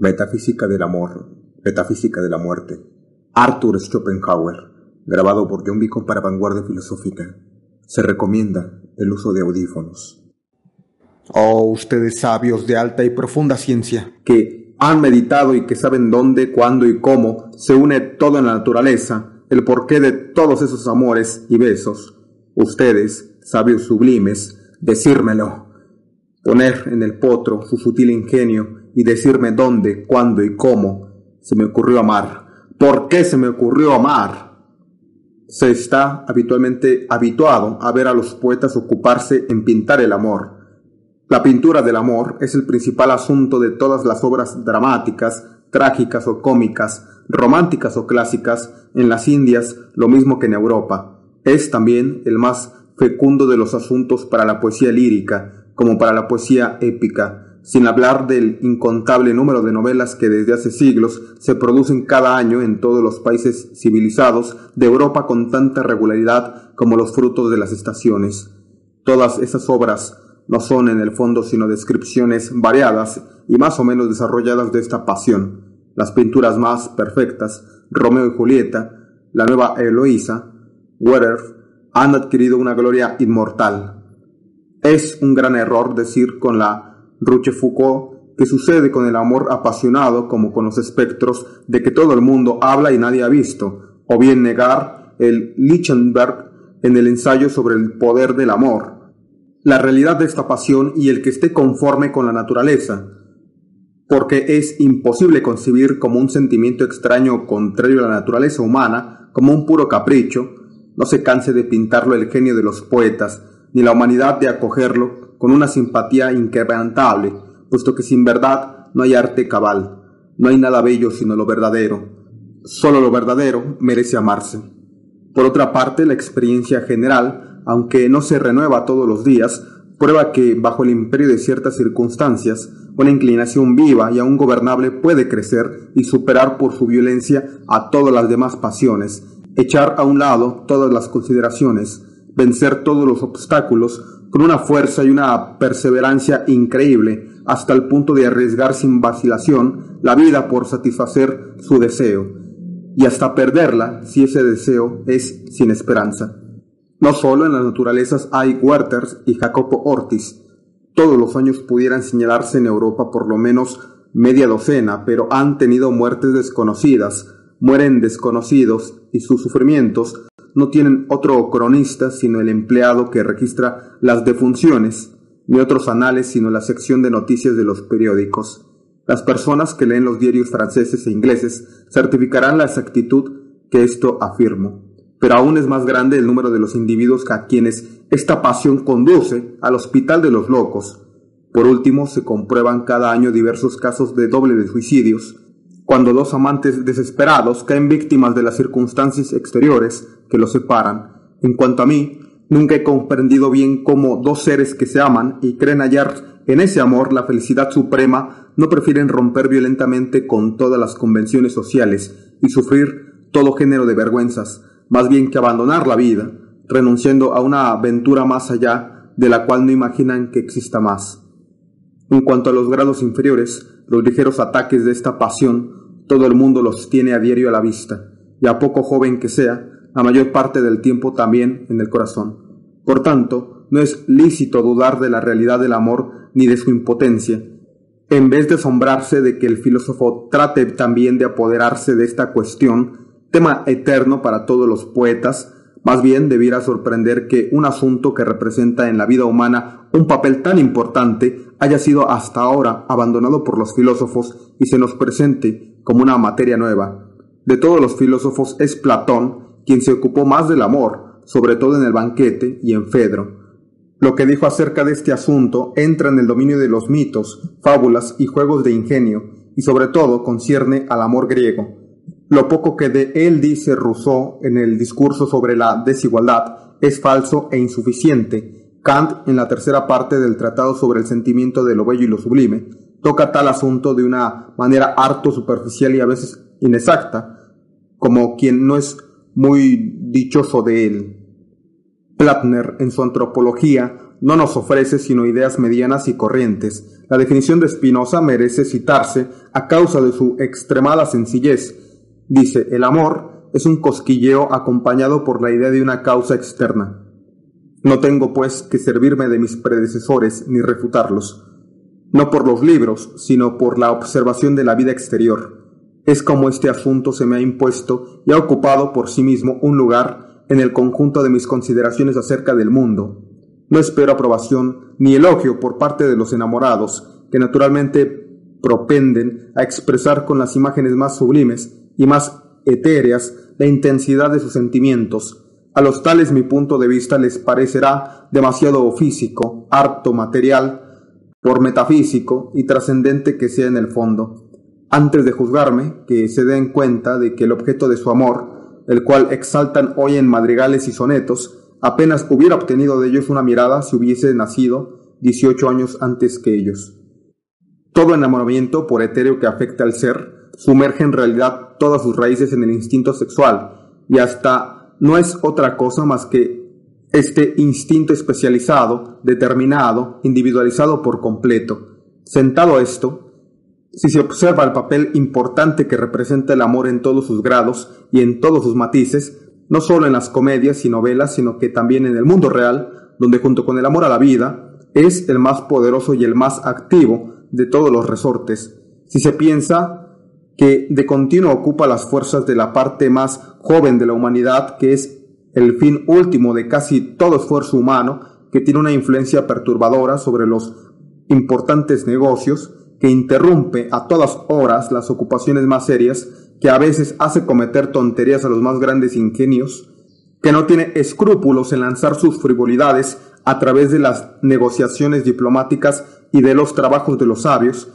Metafísica del amor, metafísica de la muerte. Arthur Schopenhauer, grabado por John Beacon para Vanguardia Filosófica. Se recomienda el uso de audífonos. Oh, ustedes sabios de alta y profunda ciencia. Que han meditado y que saben dónde, cuándo y cómo se une todo en la naturaleza, el porqué de todos esos amores y besos. Ustedes, sabios sublimes, decírmelo. Poner en el potro su sutil ingenio y decirme dónde, cuándo y cómo se me ocurrió amar. ¿Por qué se me ocurrió amar? Se está habitualmente habituado a ver a los poetas ocuparse en pintar el amor. La pintura del amor es el principal asunto de todas las obras dramáticas, trágicas o cómicas, románticas o clásicas, en las Indias lo mismo que en Europa. Es también el más fecundo de los asuntos para la poesía lírica, como para la poesía épica, sin hablar del incontable número de novelas que desde hace siglos se producen cada año en todos los países civilizados de Europa con tanta regularidad como los frutos de las estaciones. Todas esas obras no son en el fondo sino descripciones variadas y más o menos desarrolladas de esta pasión. Las pinturas más perfectas, Romeo y Julieta, la nueva Eloísa, Werther, han adquirido una gloria inmortal. Es un gran error decir con la Rochefoucauld que sucede con el amor apasionado como con los espectros de que todo el mundo habla y nadie ha visto, o bien negar el Lichtenberg en el ensayo sobre el poder del amor, la realidad de esta pasión y el que esté conforme con la naturaleza, porque es imposible concebir como un sentimiento extraño contrario a la naturaleza humana, como un puro capricho, no se canse de pintarlo el genio de los poetas, ni la humanidad de acogerlo con una simpatía inquebrantable, puesto que sin verdad no hay arte cabal, no hay nada bello sino lo verdadero. Solo lo verdadero merece amarse. Por otra parte, la experiencia general, aunque no se renueva todos los días, prueba que, bajo el imperio de ciertas circunstancias, una inclinación viva y aún gobernable puede crecer y superar por su violencia a todas las demás pasiones, echar a un lado todas las consideraciones, vencer todos los obstáculos, con una fuerza y una perseverancia increíble, hasta el punto de arriesgar sin vacilación la vida por satisfacer su deseo, y hasta perderla si ese deseo es sin esperanza. No solo en las naturalezas hay Werthers y Jacopo Ortiz, todos los años pudieran señalarse en Europa por lo menos media docena, pero han tenido muertes desconocidas, mueren desconocidos y sus sufrimientos no tienen otro cronista sino el empleado que registra las defunciones, ni otros anales sino la sección de noticias de los periódicos. Las personas que leen los diarios franceses e ingleses certificarán la exactitud que esto afirmo. Pero aún es más grande el número de los individuos a quienes esta pasión conduce al hospital de los locos. Por último, se comprueban cada año diversos casos de doble de suicidios, cuando dos amantes desesperados caen víctimas de las circunstancias exteriores que los separan. En cuanto a mí, nunca he comprendido bien cómo dos seres que se aman y creen hallar en ese amor la felicidad suprema no prefieren romper violentamente con todas las convenciones sociales y sufrir todo género de vergüenzas, más bien que abandonar la vida, renunciando a una aventura más allá de la cual no imaginan que exista más. En cuanto a los grados inferiores, los ligeros ataques de esta pasión todo el mundo los tiene a diario a la vista, y a poco joven que sea, la mayor parte del tiempo también en el corazón. Por tanto, no es lícito dudar de la realidad del amor ni de su impotencia. En vez de asombrarse de que el filósofo trate también de apoderarse de esta cuestión, tema eterno para todos los poetas, más bien debiera sorprender que un asunto que representa en la vida humana un papel tan importante haya sido hasta ahora abandonado por los filósofos y se nos presente como una materia nueva. De todos los filósofos es Platón quien se ocupó más del amor, sobre todo en el banquete y en Fedro. Lo que dijo acerca de este asunto entra en el dominio de los mitos, fábulas y juegos de ingenio, y sobre todo concierne al amor griego. Lo poco que de él dice Rousseau en el discurso sobre la desigualdad es falso e insuficiente. Kant, en la tercera parte del Tratado sobre el sentimiento de lo bello y lo sublime, toca tal asunto de una manera harto superficial y a veces inexacta, como quien no es muy dichoso de él. Platner, en su antropología, no nos ofrece sino ideas medianas y corrientes. La definición de Spinoza merece citarse a causa de su extremada sencillez. Dice, el amor es un cosquilleo acompañado por la idea de una causa externa. No tengo, pues, que servirme de mis predecesores ni refutarlos, no por los libros, sino por la observación de la vida exterior. Es como este asunto se me ha impuesto y ha ocupado por sí mismo un lugar en el conjunto de mis consideraciones acerca del mundo. No espero aprobación ni elogio por parte de los enamorados, que naturalmente propenden a expresar con las imágenes más sublimes y más etéreas la intensidad de sus sentimientos. A los tales mi punto de vista les parecerá demasiado físico, harto material, por metafísico y trascendente que sea en el fondo. Antes de juzgarme, que se den cuenta de que el objeto de su amor, el cual exaltan hoy en madrigales y sonetos, apenas hubiera obtenido de ellos una mirada si hubiese nacido 18 años antes que ellos. Todo enamoramiento, por etéreo que afecta al ser, sumerge en realidad todas sus raíces en el instinto sexual, y hasta no es otra cosa más que este instinto especializado, determinado, individualizado por completo. Sentado esto, si se observa el papel importante que representa el amor en todos sus grados y en todos sus matices, no solo en las comedias y novelas, sino que también en el mundo real, donde junto con el amor a la vida, es el más poderoso y el más activo de todos los resortes. Si se piensa que de continuo ocupa las fuerzas de la parte más joven de la humanidad, que es el fin último de casi todo esfuerzo humano, que tiene una influencia perturbadora sobre los importantes negocios, que interrumpe a todas horas las ocupaciones más serias, que a veces hace cometer tonterías a los más grandes ingenios, que no tiene escrúpulos en lanzar sus frivolidades a través de las negociaciones diplomáticas y de los trabajos de los sabios,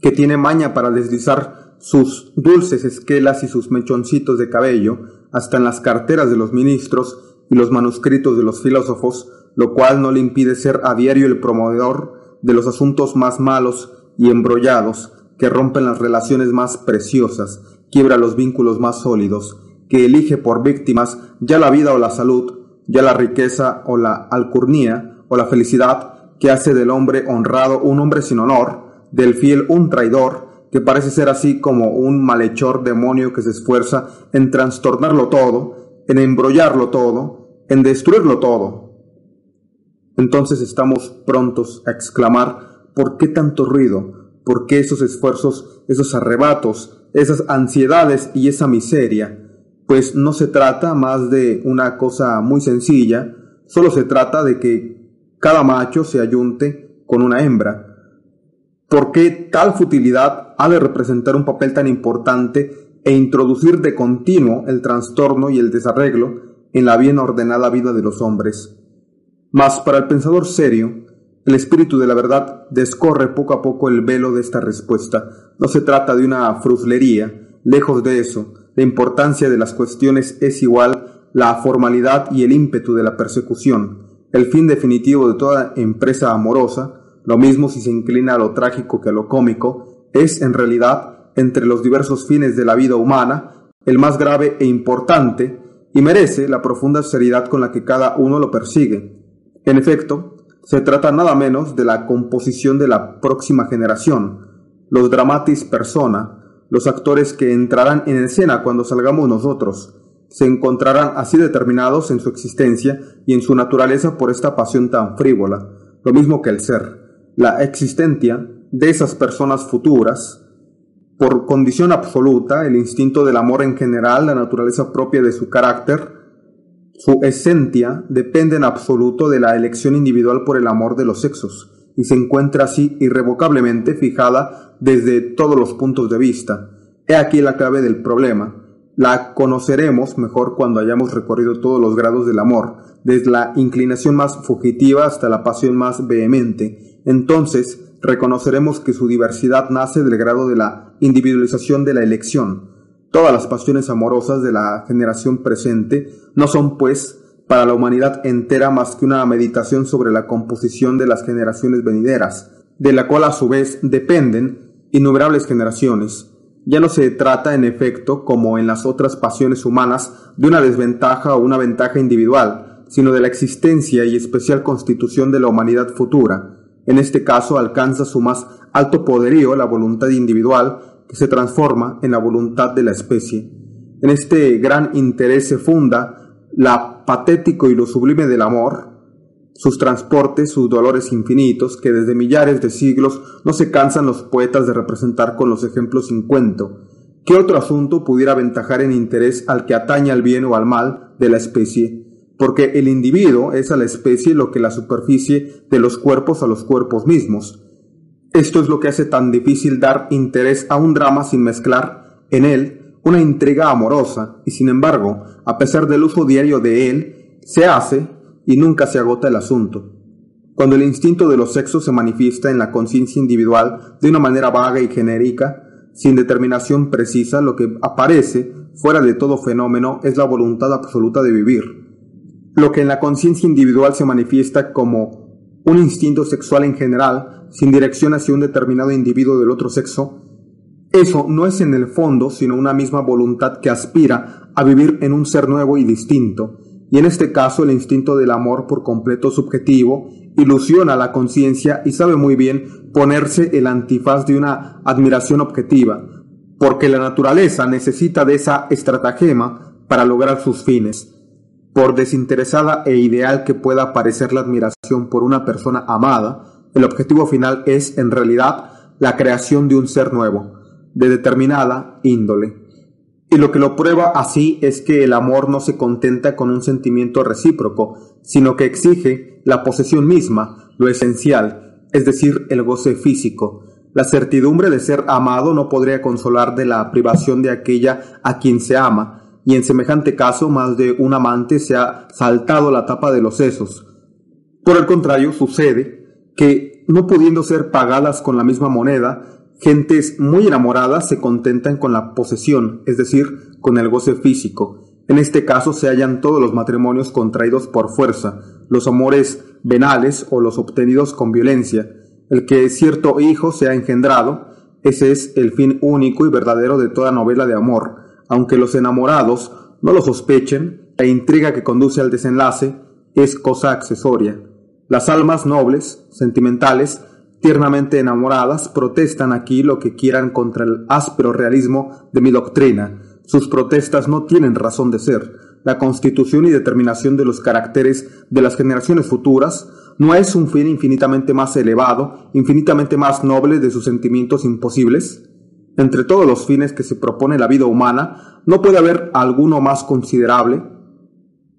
que tiene maña para deslizar sus dulces esquelas y sus mechoncitos de cabello, hasta en las carteras de los ministros y los manuscritos de los filósofos, lo cual no le impide ser a diario el promovedor de los asuntos más malos y embrollados, que rompen las relaciones más preciosas, quiebra los vínculos más sólidos, que elige por víctimas ya la vida o la salud, ya la riqueza o la alcurnía o la felicidad, que hace del hombre honrado un hombre sin honor, del fiel un traidor, que parece ser así como un malhechor demonio que se esfuerza en trastornarlo todo, en embrollarlo todo, en destruirlo todo. Entonces estamos prontos a exclamar, ¿por qué tanto ruido? ¿Por qué esos esfuerzos, esos arrebatos, esas ansiedades y esa miseria? Pues no se trata más de una cosa muy sencilla, solo se trata de que cada macho se ayunte con una hembra, ¿Por qué tal futilidad ha de representar un papel tan importante e introducir de continuo el trastorno y el desarreglo en la bien ordenada vida de los hombres? Mas para el pensador serio, el espíritu de la verdad descorre poco a poco el velo de esta respuesta. No se trata de una fruslería, lejos de eso. La importancia de las cuestiones es igual la formalidad y el ímpetu de la persecución. El fin definitivo de toda empresa amorosa lo mismo si se inclina a lo trágico que a lo cómico, es en realidad, entre los diversos fines de la vida humana, el más grave e importante, y merece la profunda seriedad con la que cada uno lo persigue. En efecto, se trata nada menos de la composición de la próxima generación, los dramatis persona, los actores que entrarán en escena cuando salgamos nosotros, se encontrarán así determinados en su existencia y en su naturaleza por esta pasión tan frívola, lo mismo que el ser la existencia de esas personas futuras, por condición absoluta, el instinto del amor en general, la naturaleza propia de su carácter, su esencia depende en absoluto de la elección individual por el amor de los sexos, y se encuentra así irrevocablemente fijada desde todos los puntos de vista. He aquí la clave del problema. La conoceremos mejor cuando hayamos recorrido todos los grados del amor, desde la inclinación más fugitiva hasta la pasión más vehemente, entonces reconoceremos que su diversidad nace del grado de la individualización de la elección. Todas las pasiones amorosas de la generación presente no son, pues, para la humanidad entera más que una meditación sobre la composición de las generaciones venideras, de la cual a su vez dependen innumerables generaciones. Ya no se trata, en efecto, como en las otras pasiones humanas, de una desventaja o una ventaja individual, sino de la existencia y especial constitución de la humanidad futura. En este caso alcanza su más alto poderío la voluntad individual que se transforma en la voluntad de la especie. En este gran interés se funda la patético y lo sublime del amor, sus transportes, sus dolores infinitos, que desde millares de siglos no se cansan los poetas de representar con los ejemplos sin cuento. ¿Qué otro asunto pudiera aventajar en interés al que atañe al bien o al mal de la especie? Porque el individuo es a la especie lo que la superficie de los cuerpos a los cuerpos mismos. Esto es lo que hace tan difícil dar interés a un drama sin mezclar en él una intriga amorosa, y sin embargo, a pesar del uso diario de él, se hace y nunca se agota el asunto. Cuando el instinto de los sexos se manifiesta en la conciencia individual de una manera vaga y genérica, sin determinación precisa, lo que aparece, fuera de todo fenómeno, es la voluntad absoluta de vivir. Lo que en la conciencia individual se manifiesta como un instinto sexual en general, sin dirección hacia un determinado individuo del otro sexo, eso no es en el fondo sino una misma voluntad que aspira a vivir en un ser nuevo y distinto, y en este caso el instinto del amor por completo subjetivo ilusiona la conciencia y sabe muy bien ponerse el antifaz de una admiración objetiva, porque la naturaleza necesita de esa estratagema para lograr sus fines. Por desinteresada e ideal que pueda parecer la admiración por una persona amada, el objetivo final es, en realidad, la creación de un ser nuevo, de determinada índole. Y lo que lo prueba así es que el amor no se contenta con un sentimiento recíproco, sino que exige la posesión misma, lo esencial, es decir, el goce físico. La certidumbre de ser amado no podría consolar de la privación de aquella a quien se ama, y en semejante caso más de un amante se ha saltado la tapa de los sesos. Por el contrario, sucede que, no pudiendo ser pagadas con la misma moneda, Gentes muy enamoradas se contentan con la posesión, es decir, con el goce físico. En este caso se hallan todos los matrimonios contraídos por fuerza, los amores venales o los obtenidos con violencia. El que cierto hijo sea engendrado, ese es el fin único y verdadero de toda novela de amor. Aunque los enamorados no lo sospechen, la intriga que conduce al desenlace es cosa accesoria. Las almas nobles, sentimentales, tiernamente enamoradas, protestan aquí lo que quieran contra el áspero realismo de mi doctrina. Sus protestas no tienen razón de ser. La constitución y determinación de los caracteres de las generaciones futuras no es un fin infinitamente más elevado, infinitamente más noble de sus sentimientos imposibles. Entre todos los fines que se propone la vida humana, no puede haber alguno más considerable,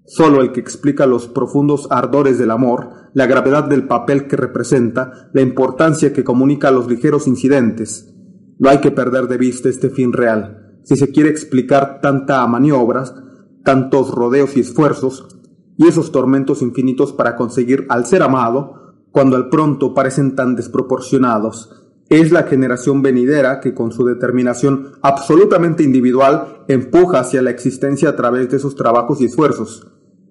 Solo el que explica los profundos ardores del amor, la gravedad del papel que representa, la importancia que comunica a los ligeros incidentes. No hay que perder de vista este fin real. Si se quiere explicar tanta maniobras, tantos rodeos y esfuerzos, y esos tormentos infinitos para conseguir al ser amado, cuando al pronto parecen tan desproporcionados, es la generación venidera que con su determinación absolutamente individual empuja hacia la existencia a través de esos trabajos y esfuerzos.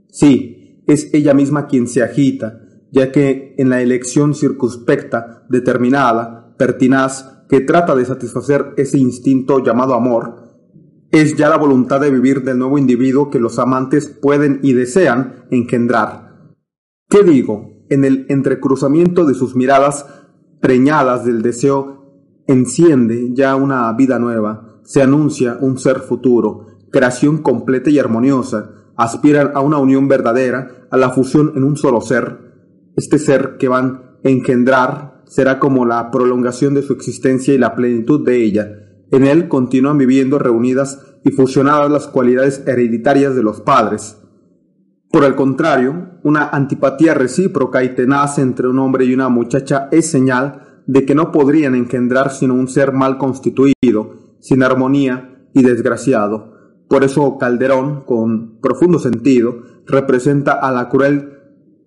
Sí, es ella misma quien se agita, ya que en la elección circunspecta, determinada, pertinaz, que trata de satisfacer ese instinto llamado amor, es ya la voluntad de vivir del nuevo individuo que los amantes pueden y desean engendrar. ¿Qué digo? En el entrecruzamiento de sus miradas preñadas del deseo, enciende ya una vida nueva, se anuncia un ser futuro, creación completa y armoniosa, aspiran a una unión verdadera, a la fusión en un solo ser. Este ser que van a engendrar será como la prolongación de su existencia y la plenitud de ella. En él continúan viviendo reunidas y fusionadas las cualidades hereditarias de los padres. Por el contrario, una antipatía recíproca y tenaz entre un hombre y una muchacha es señal de que no podrían engendrar sino un ser mal constituido, sin armonía y desgraciado. Por eso Calderón, con profundo sentido, representa a la cruel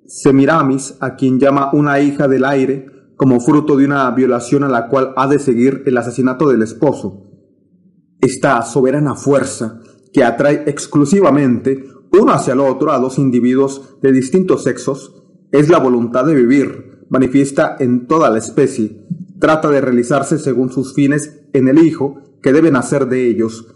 Semiramis, a quien llama una hija del aire, como fruto de una violación a la cual ha de seguir el asesinato del esposo. Esta soberana fuerza que atrae exclusivamente uno hacia el otro a dos individuos de distintos sexos es la voluntad de vivir, manifiesta en toda la especie, trata de realizarse según sus fines en el hijo que deben hacer de ellos,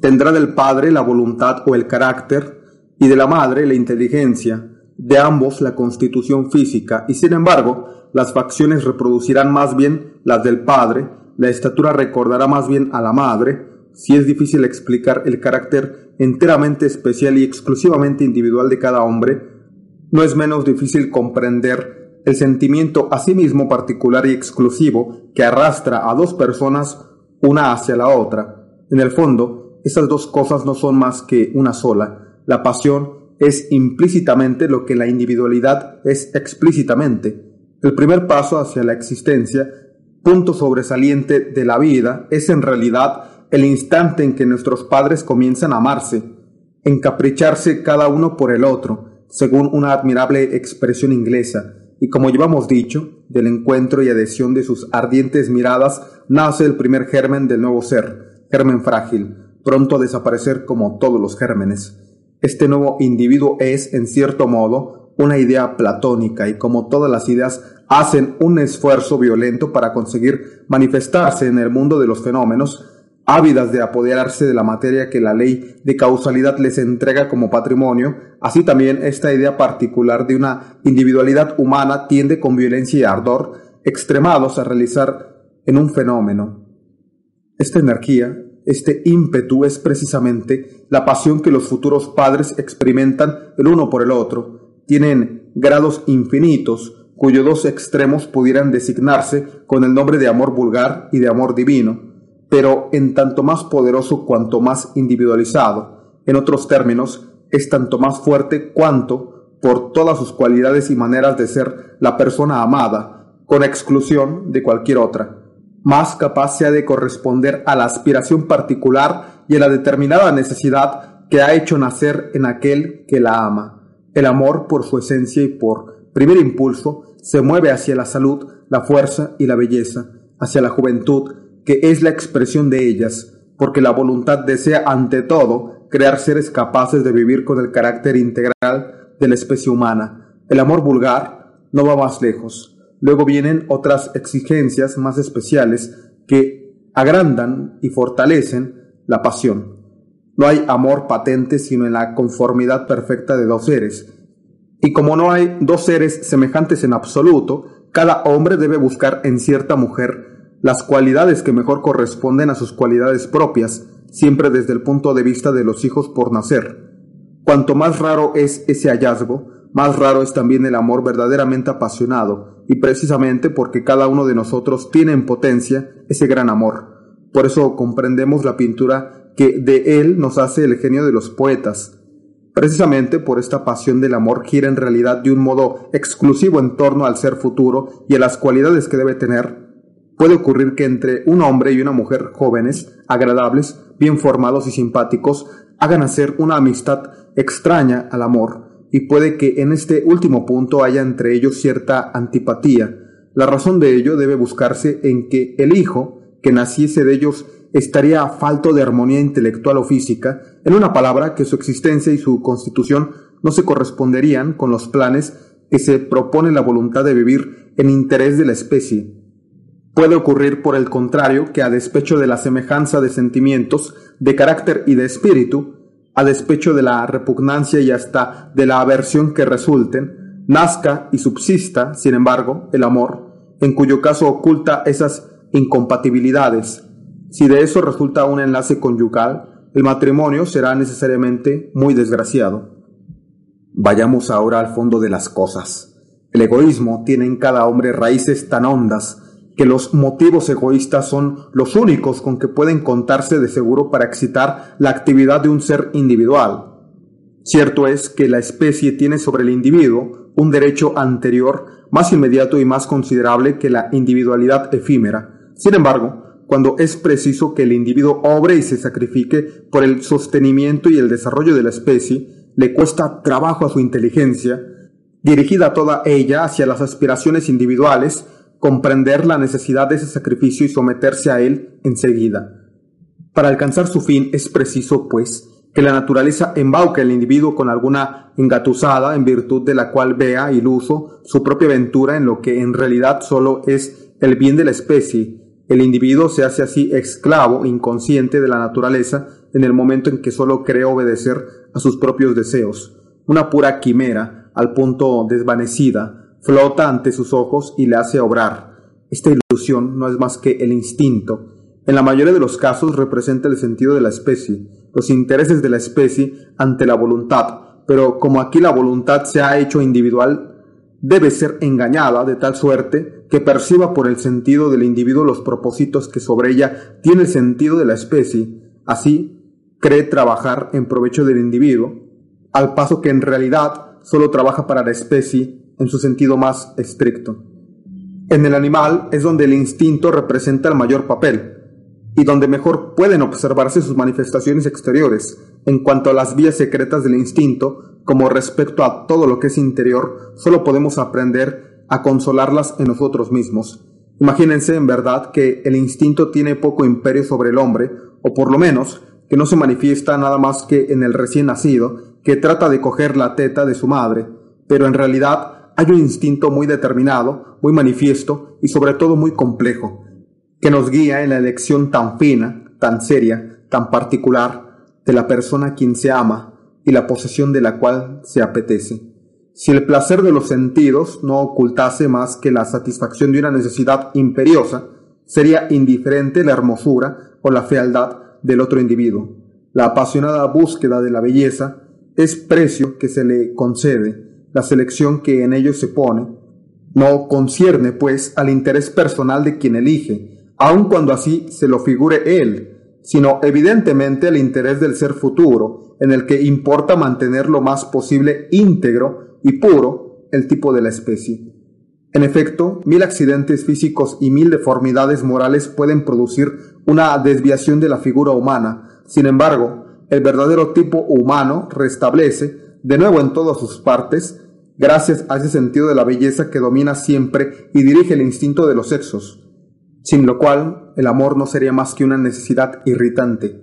tendrá del Padre la voluntad o el carácter y de la madre la inteligencia, de ambos la constitución física, y sin embargo, las facciones reproducirán más bien las del padre, la estatura recordará más bien a la madre, si es difícil explicar el carácter enteramente especial y exclusivamente individual de cada hombre, no es menos difícil comprender el sentimiento a sí mismo particular y exclusivo que arrastra a dos personas una hacia la otra. En el fondo, esas dos cosas no son más que una sola. La pasión es implícitamente lo que la individualidad es explícitamente. El primer paso hacia la existencia, punto sobresaliente de la vida, es en realidad el instante en que nuestros padres comienzan a amarse, encapricharse cada uno por el otro, según una admirable expresión inglesa, y como llevamos dicho, del encuentro y adhesión de sus ardientes miradas nace el primer germen del nuevo ser, germen frágil, pronto a desaparecer como todos los gérmenes. Este nuevo individuo es, en cierto modo, una idea platónica y como todas las ideas hacen un esfuerzo violento para conseguir manifestarse en el mundo de los fenómenos, ávidas de apoderarse de la materia que la ley de causalidad les entrega como patrimonio, así también esta idea particular de una individualidad humana tiende con violencia y ardor extremados a realizar en un fenómeno. Esta energía, este ímpetu es precisamente la pasión que los futuros padres experimentan el uno por el otro. Tienen grados infinitos, cuyos dos extremos pudieran designarse con el nombre de amor vulgar y de amor divino, pero en tanto más poderoso cuanto más individualizado. En otros términos, es tanto más fuerte cuanto, por todas sus cualidades y maneras de ser la persona amada, con exclusión de cualquier otra más capaz sea de corresponder a la aspiración particular y a la determinada necesidad que ha hecho nacer en aquel que la ama. El amor, por su esencia y por primer impulso, se mueve hacia la salud, la fuerza y la belleza, hacia la juventud, que es la expresión de ellas, porque la voluntad desea ante todo crear seres capaces de vivir con el carácter integral de la especie humana. El amor vulgar no va más lejos Luego vienen otras exigencias más especiales que agrandan y fortalecen la pasión. No hay amor patente sino en la conformidad perfecta de dos seres. Y como no hay dos seres semejantes en absoluto, cada hombre debe buscar en cierta mujer las cualidades que mejor corresponden a sus cualidades propias, siempre desde el punto de vista de los hijos por nacer. Cuanto más raro es ese hallazgo, más raro es también el amor verdaderamente apasionado, y precisamente porque cada uno de nosotros tiene en potencia ese gran amor. Por eso comprendemos la pintura que de él nos hace el genio de los poetas. Precisamente por esta pasión del amor gira en realidad de un modo exclusivo en torno al ser futuro y a las cualidades que debe tener. Puede ocurrir que entre un hombre y una mujer jóvenes, agradables, bien formados y simpáticos, hagan hacer una amistad extraña al amor, y puede que en este último punto haya entre ellos cierta antipatía. La razón de ello debe buscarse en que el hijo que naciese de ellos estaría falto de armonía intelectual o física, en una palabra que su existencia y su constitución no se corresponderían con los planes que se propone la voluntad de vivir en interés de la especie. Puede ocurrir, por el contrario, que a despecho de la semejanza de sentimientos, de carácter y de espíritu, a despecho de la repugnancia y hasta de la aversión que resulten, nazca y subsista, sin embargo, el amor, en cuyo caso oculta esas incompatibilidades. Si de eso resulta un enlace conyugal, el matrimonio será necesariamente muy desgraciado. Vayamos ahora al fondo de las cosas. El egoísmo tiene en cada hombre raíces tan hondas que los motivos egoístas son los únicos con que pueden contarse de seguro para excitar la actividad de un ser individual. Cierto es que la especie tiene sobre el individuo un derecho anterior más inmediato y más considerable que la individualidad efímera. Sin embargo, cuando es preciso que el individuo obre y se sacrifique por el sostenimiento y el desarrollo de la especie, le cuesta trabajo a su inteligencia, dirigida toda ella hacia las aspiraciones individuales, comprender la necesidad de ese sacrificio y someterse a él enseguida. Para alcanzar su fin es preciso, pues, que la naturaleza embauque al individuo con alguna engatusada en virtud de la cual vea iluso su propia ventura en lo que en realidad solo es el bien de la especie. El individuo se hace así esclavo inconsciente de la naturaleza en el momento en que solo cree obedecer a sus propios deseos. Una pura quimera, al punto desvanecida, flota ante sus ojos y le hace obrar. Esta ilusión no es más que el instinto. En la mayoría de los casos representa el sentido de la especie, los intereses de la especie ante la voluntad, pero como aquí la voluntad se ha hecho individual, debe ser engañada de tal suerte que perciba por el sentido del individuo los propósitos que sobre ella tiene el sentido de la especie, así cree trabajar en provecho del individuo, al paso que en realidad solo trabaja para la especie en su sentido más estricto. En el animal es donde el instinto representa el mayor papel, y donde mejor pueden observarse sus manifestaciones exteriores en cuanto a las vías secretas del instinto, como respecto a todo lo que es interior, solo podemos aprender a consolarlas en nosotros mismos. Imagínense en verdad que el instinto tiene poco imperio sobre el hombre, o por lo menos que no se manifiesta nada más que en el recién nacido, que trata de coger la teta de su madre, pero en realidad hay un instinto muy determinado, muy manifiesto y sobre todo muy complejo, que nos guía en la elección tan fina, tan seria, tan particular de la persona a quien se ama y la posesión de la cual se apetece. Si el placer de los sentidos no ocultase más que la satisfacción de una necesidad imperiosa, sería indiferente la hermosura o la fealdad del otro individuo. La apasionada búsqueda de la belleza es precio que se le concede, la selección que en ello se pone, no concierne, pues, al interés personal de quien elige, aun cuando así se lo figure él, sino evidentemente el interés del ser futuro, en el que importa mantener lo más posible íntegro y puro el tipo de la especie. En efecto, mil accidentes físicos y mil deformidades morales pueden producir una desviación de la figura humana. Sin embargo, el verdadero tipo humano restablece, de nuevo en todas sus partes, gracias a ese sentido de la belleza que domina siempre y dirige el instinto de los sexos sin lo cual el amor no sería más que una necesidad irritante.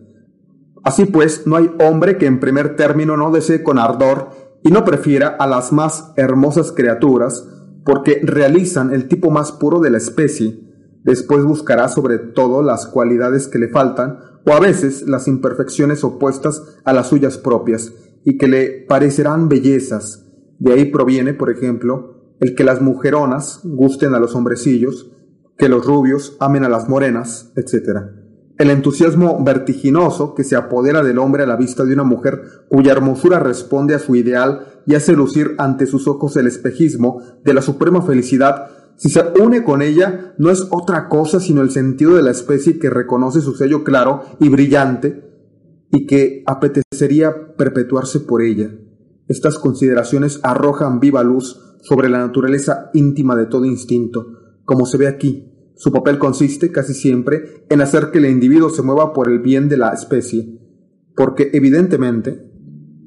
Así pues, no hay hombre que en primer término no desee con ardor y no prefiera a las más hermosas criaturas, porque realizan el tipo más puro de la especie. Después buscará sobre todo las cualidades que le faltan, o a veces las imperfecciones opuestas a las suyas propias, y que le parecerán bellezas. De ahí proviene, por ejemplo, el que las mujeronas gusten a los hombrecillos, que los rubios amen a las morenas, etc. El entusiasmo vertiginoso que se apodera del hombre a la vista de una mujer cuya hermosura responde a su ideal y hace lucir ante sus ojos el espejismo de la suprema felicidad, si se une con ella, no es otra cosa sino el sentido de la especie que reconoce su sello claro y brillante y que apetecería perpetuarse por ella. Estas consideraciones arrojan viva luz sobre la naturaleza íntima de todo instinto, como se ve aquí. Su papel consiste casi siempre en hacer que el individuo se mueva por el bien de la especie, porque evidentemente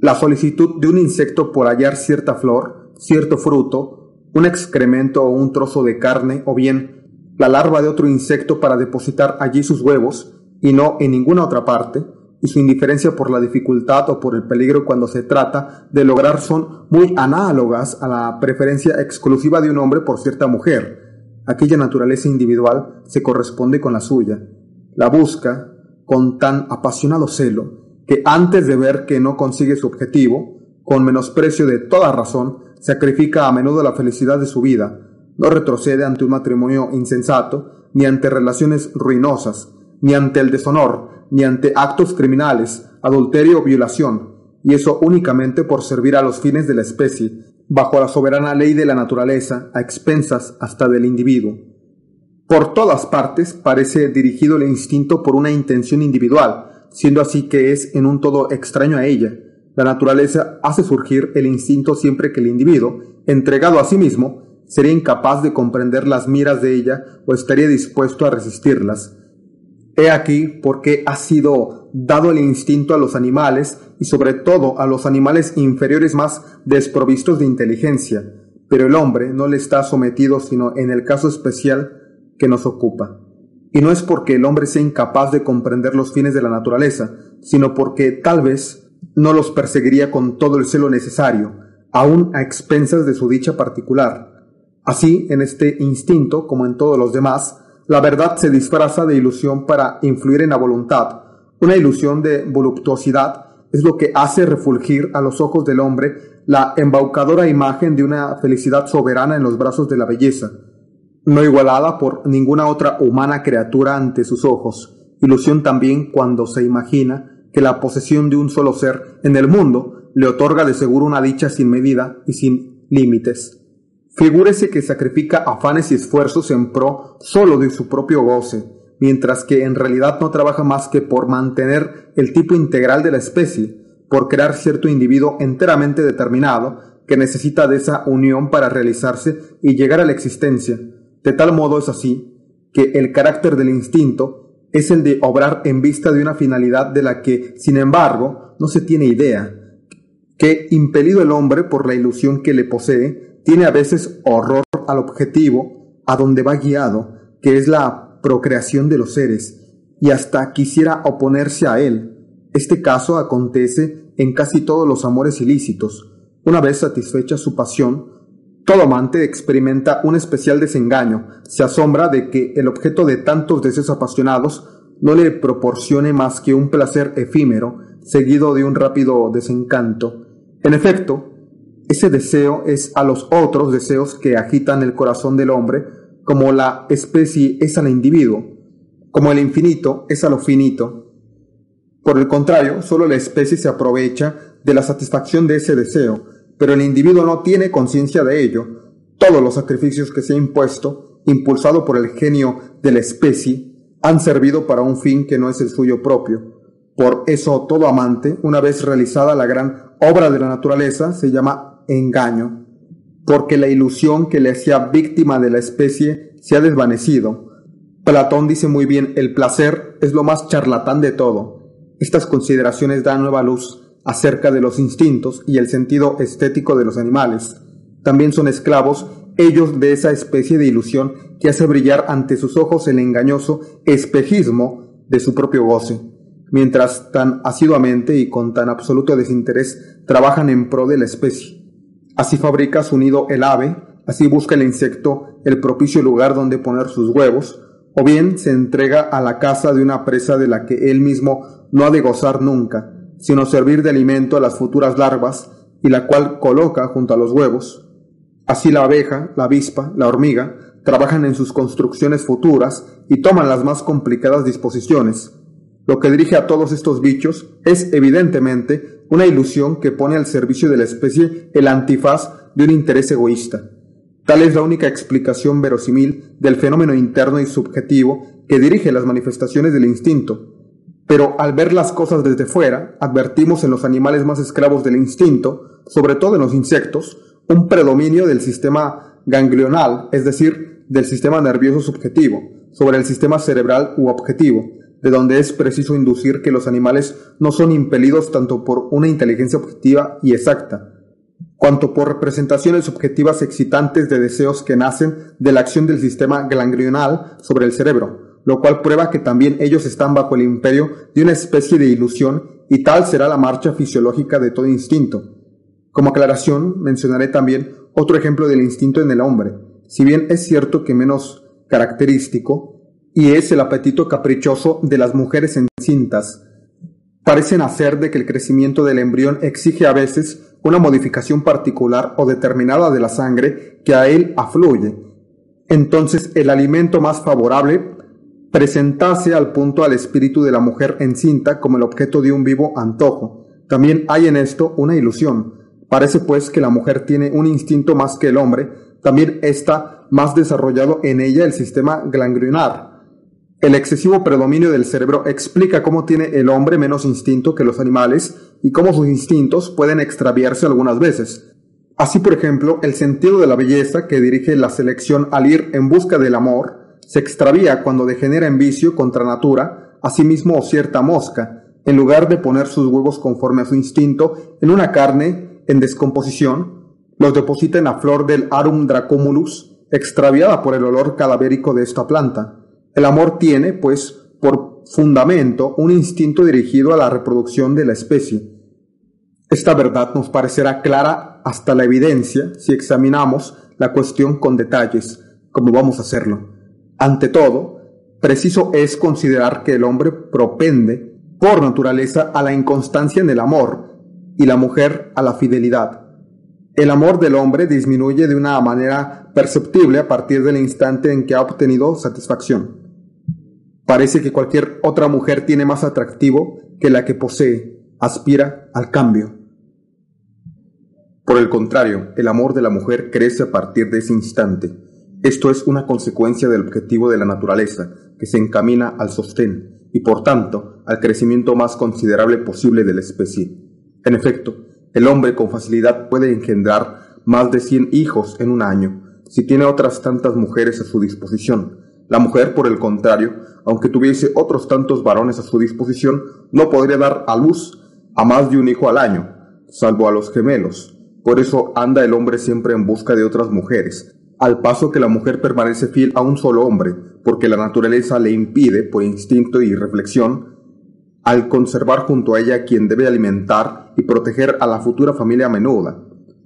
la solicitud de un insecto por hallar cierta flor, cierto fruto, un excremento o un trozo de carne, o bien la larva de otro insecto para depositar allí sus huevos, y no en ninguna otra parte, y su indiferencia por la dificultad o por el peligro cuando se trata de lograr son muy análogas a la preferencia exclusiva de un hombre por cierta mujer, aquella naturaleza individual se corresponde con la suya, la busca con tan apasionado celo que antes de ver que no consigue su objetivo, con menosprecio de toda razón, sacrifica a menudo la felicidad de su vida, no retrocede ante un matrimonio insensato, ni ante relaciones ruinosas, ni ante el deshonor, ni ante actos criminales, adulterio o violación, y eso únicamente por servir a los fines de la especie, bajo la soberana ley de la naturaleza, a expensas hasta del individuo. Por todas partes parece dirigido el instinto por una intención individual, siendo así que es en un todo extraño a ella. La naturaleza hace surgir el instinto siempre que el individuo, entregado a sí mismo, sería incapaz de comprender las miras de ella o estaría dispuesto a resistirlas. He aquí por qué ha sido dado el instinto a los animales y sobre todo a los animales inferiores más desprovistos de inteligencia, pero el hombre no le está sometido sino en el caso especial que nos ocupa. Y no es porque el hombre sea incapaz de comprender los fines de la naturaleza, sino porque tal vez no los perseguiría con todo el celo necesario, aun a expensas de su dicha particular. Así, en este instinto, como en todos los demás, la verdad se disfraza de ilusión para influir en la voluntad, Una ilusión de voluptuosidad es lo que hace refulgir a los ojos del hombre la embaucadora imagen de una felicidad soberana en los brazos de la belleza, no igualada por ninguna otra humana criatura ante sus ojos, ilusión también cuando se imagina que la posesión de un solo ser en el mundo le otorga de seguro una dicha sin medida y sin límites. Figúrese que sacrifica afanes y esfuerzos en pro solo de su propio goce, mientras que en realidad no trabaja más que por mantener el tipo integral de la especie, por crear cierto individuo enteramente determinado que necesita de esa unión para realizarse y llegar a la existencia. De tal modo es así que el carácter del instinto es el de obrar en vista de una finalidad de la que, sin embargo, no se tiene idea, que, impelido el hombre por la ilusión que le posee, tiene a veces horror al objetivo a donde va guiado, que es la procreación de los seres, y hasta quisiera oponerse a él, este caso acontece en casi todos los amores ilícitos. Una vez satisfecha su pasión, todo amante experimenta un especial desengaño, se asombra de que el objeto de tantos deseos apasionados no le proporcione más que un placer efímero, seguido de un rápido desencanto. En efecto, ese deseo es a los otros deseos que agitan el corazón del hombre, como la especie es al individuo, como el infinito es a lo finito, por el contrario, solo la especie se aprovecha de la satisfacción de ese deseo, pero el individuo no tiene conciencia de ello. Todos los sacrificios que se ha impuesto, impulsado por el genio de la especie, han servido para un fin que no es el suyo propio. Por eso todo amante, una vez realizada la gran obra de la naturaleza, se llama engaño, porque la ilusión que le hacía víctima de la especie se ha desvanecido. Platón dice muy bien, el placer es lo más charlatán de todo estas consideraciones dan nueva luz acerca de los instintos y el sentido estético de los animales. También son esclavos ellos de esa especie de ilusión que hace brillar ante sus ojos el engañoso espejismo de su propio goce, mientras tan asiduamente y con tan absoluto desinterés trabajan en pro de la especie. Así fabrica su nido el ave, así busca el insecto el propicio lugar donde poner sus huevos, o bien se entrega a la caza de una presa de la que él mismo no ha de gozar nunca, sino servir de alimento a las futuras larvas, y la cual coloca junto a los huevos. Así la abeja, la avispa, la hormiga, trabajan en sus construcciones futuras y toman las más complicadas disposiciones. Lo que dirige a todos estos bichos es evidentemente una ilusión que pone al servicio de la especie el antifaz de un interés egoísta. Tal es la única explicación verosímil del fenómeno interno y subjetivo que dirige las manifestaciones del instinto. Pero al ver las cosas desde fuera, advertimos en los animales más esclavos del instinto, sobre todo en los insectos, un predominio del sistema ganglional, es decir, del sistema nervioso subjetivo, sobre el sistema cerebral u objetivo, de donde es preciso inducir que los animales no son impelidos tanto por una inteligencia objetiva y exacta, cuanto por representaciones subjetivas excitantes de deseos que nacen de la acción del sistema ganglional sobre el cerebro, lo cual prueba que también ellos están bajo el imperio de una especie de ilusión y tal será la marcha fisiológica de todo instinto. Como aclaración, mencionaré también otro ejemplo del instinto en el hombre, si bien es cierto que menos característico, y es el apetito caprichoso de las mujeres encintas. Parecen hacer de que el crecimiento del embrión exige a veces una modificación particular o determinada de la sangre que a él afluye. Entonces el alimento más favorable presentase al punto al espíritu de la mujer encinta como el objeto de un vivo antojo. También hay en esto una ilusión. Parece pues que la mujer tiene un instinto más que el hombre, también está más desarrollado en ella el sistema ganglionar, el excesivo predominio del cerebro explica cómo tiene el hombre menos instinto que los animales y cómo sus instintos pueden extraviarse algunas veces. Así, por ejemplo, el sentido de la belleza que dirige la selección al ir en busca del amor se extravía cuando degenera en vicio contra natura, asimismo o cierta mosca, en lugar de poner sus huevos conforme a su instinto en una carne en descomposición, los deposita en la flor del Arum dracomulus, extraviada por el olor cadavérico de esta planta. El amor tiene, pues, por fundamento un instinto dirigido a la reproducción de la especie. Esta verdad nos parecerá clara hasta la evidencia si examinamos la cuestión con detalles, como vamos a hacerlo. Ante todo, preciso es considerar que el hombre propende por naturaleza a la inconstancia en el amor y la mujer a la fidelidad. El amor del hombre disminuye de una manera perceptible a partir del instante en que ha obtenido satisfacción. Parece que cualquier otra mujer tiene más atractivo que la que posee, aspira al cambio. Por el contrario, el amor de la mujer crece a partir de ese instante. Esto es una consecuencia del objetivo de la naturaleza, que se encamina al sostén y por tanto al crecimiento más considerable posible de la especie. En efecto, el hombre con facilidad puede engendrar más de 100 hijos en un año, si tiene otras tantas mujeres a su disposición. La mujer, por el contrario, aunque tuviese otros tantos varones a su disposición, no podría dar a luz a más de un hijo al año, salvo a los gemelos. Por eso anda el hombre siempre en busca de otras mujeres, al paso que la mujer permanece fiel a un solo hombre, porque la naturaleza le impide, por instinto y reflexión, al conservar junto a ella quien debe alimentar y proteger a la futura familia menuda.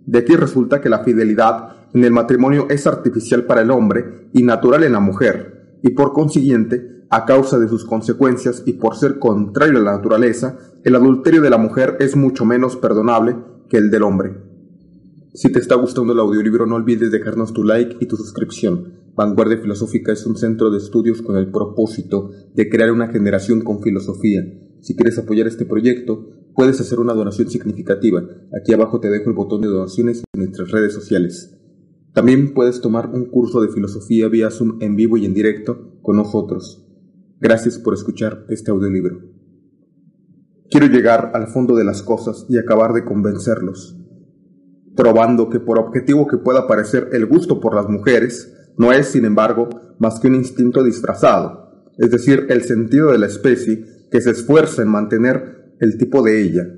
De aquí resulta que la fidelidad en el matrimonio es artificial para el hombre y natural en la mujer, y por consiguiente, a causa de sus consecuencias y por ser contrario a la naturaleza, el adulterio de la mujer es mucho menos perdonable que el del hombre. Si te está gustando el audiolibro no olvides dejarnos tu like y tu suscripción. Vanguardia Filosófica es un centro de estudios con el propósito de crear una generación con filosofía. Si quieres apoyar este proyecto, puedes hacer una donación significativa. Aquí abajo te dejo el botón de donaciones en nuestras redes sociales. También puedes tomar un curso de filosofía vía Zoom en vivo y en directo con nosotros. Gracias por escuchar este audiolibro. Quiero llegar al fondo de las cosas y acabar de convencerlos probando que por objetivo que pueda parecer el gusto por las mujeres, no es, sin embargo, más que un instinto disfrazado, es decir, el sentido de la especie que se esfuerza en mantener el tipo de ella.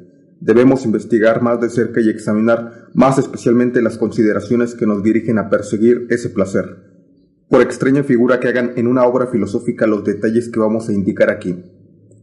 Debemos investigar más de cerca y examinar más especialmente las consideraciones que nos dirigen a perseguir ese placer. Por extraña figura que hagan en una obra filosófica los detalles que vamos a indicar aquí.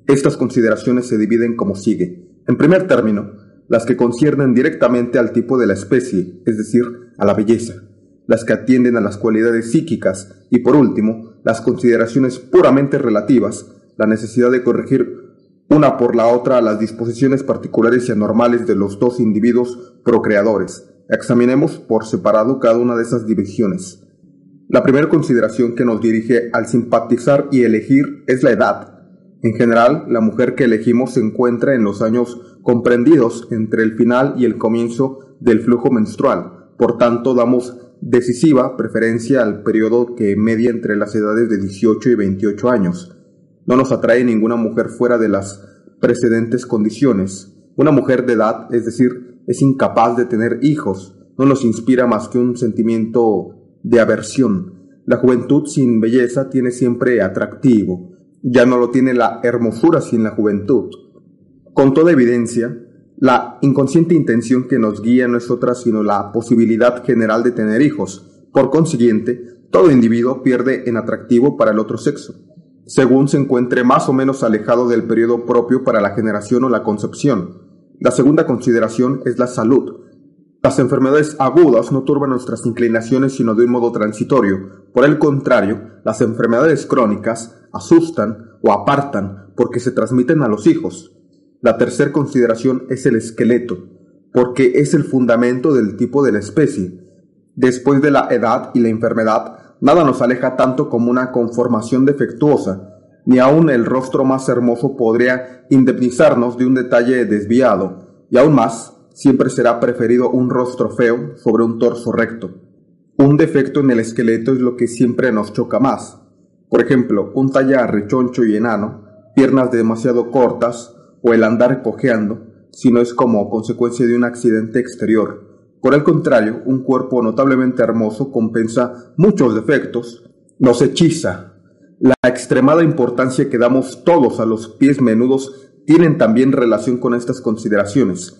Estas consideraciones se dividen como sigue. En primer término, las que conciernen directamente al tipo de la especie, es decir, a la belleza, las que atienden a las cualidades psíquicas y por último, las consideraciones puramente relativas, la necesidad de corregir una por la otra las disposiciones particulares y anormales de los dos individuos procreadores. Examinemos por separado cada una de esas divisiones. La primera consideración que nos dirige al simpatizar y elegir es la edad, en general, la mujer que elegimos se encuentra en los años comprendidos entre el final y el comienzo del flujo menstrual. Por tanto, damos decisiva preferencia al periodo que media entre las edades de 18 y 28 años. No nos atrae ninguna mujer fuera de las precedentes condiciones. Una mujer de edad, es decir, es incapaz de tener hijos, no nos inspira más que un sentimiento de aversión. La juventud sin belleza tiene siempre atractivo, ya no lo tiene la hermosura sin la juventud. Con toda evidencia, la inconsciente intención que nos guía no es otra sino la posibilidad general de tener hijos. Por consiguiente, todo individuo pierde en atractivo para el otro sexo, según se encuentre más o menos alejado del periodo propio para la generación o la concepción. La segunda consideración es la salud. Las enfermedades agudas no turban nuestras inclinaciones sino de un modo transitorio. Por el contrario, las enfermedades crónicas asustan o apartan porque se transmiten a los hijos. La tercera consideración es el esqueleto, porque es el fundamento del tipo de la especie. Después de la edad y la enfermedad, nada nos aleja tanto como una conformación defectuosa, ni aun el rostro más hermoso podría indemnizarnos de un detalle desviado, y aún más, siempre será preferido un rostro feo sobre un torso recto. Un defecto en el esqueleto es lo que siempre nos choca más, por ejemplo, un tallar rechoncho y enano, piernas demasiado cortas o el andar cojeando, si no es como consecuencia de un accidente exterior. Por el contrario, un cuerpo notablemente hermoso compensa muchos defectos, nos hechiza. La extremada importancia que damos todos a los pies menudos tienen también relación con estas consideraciones.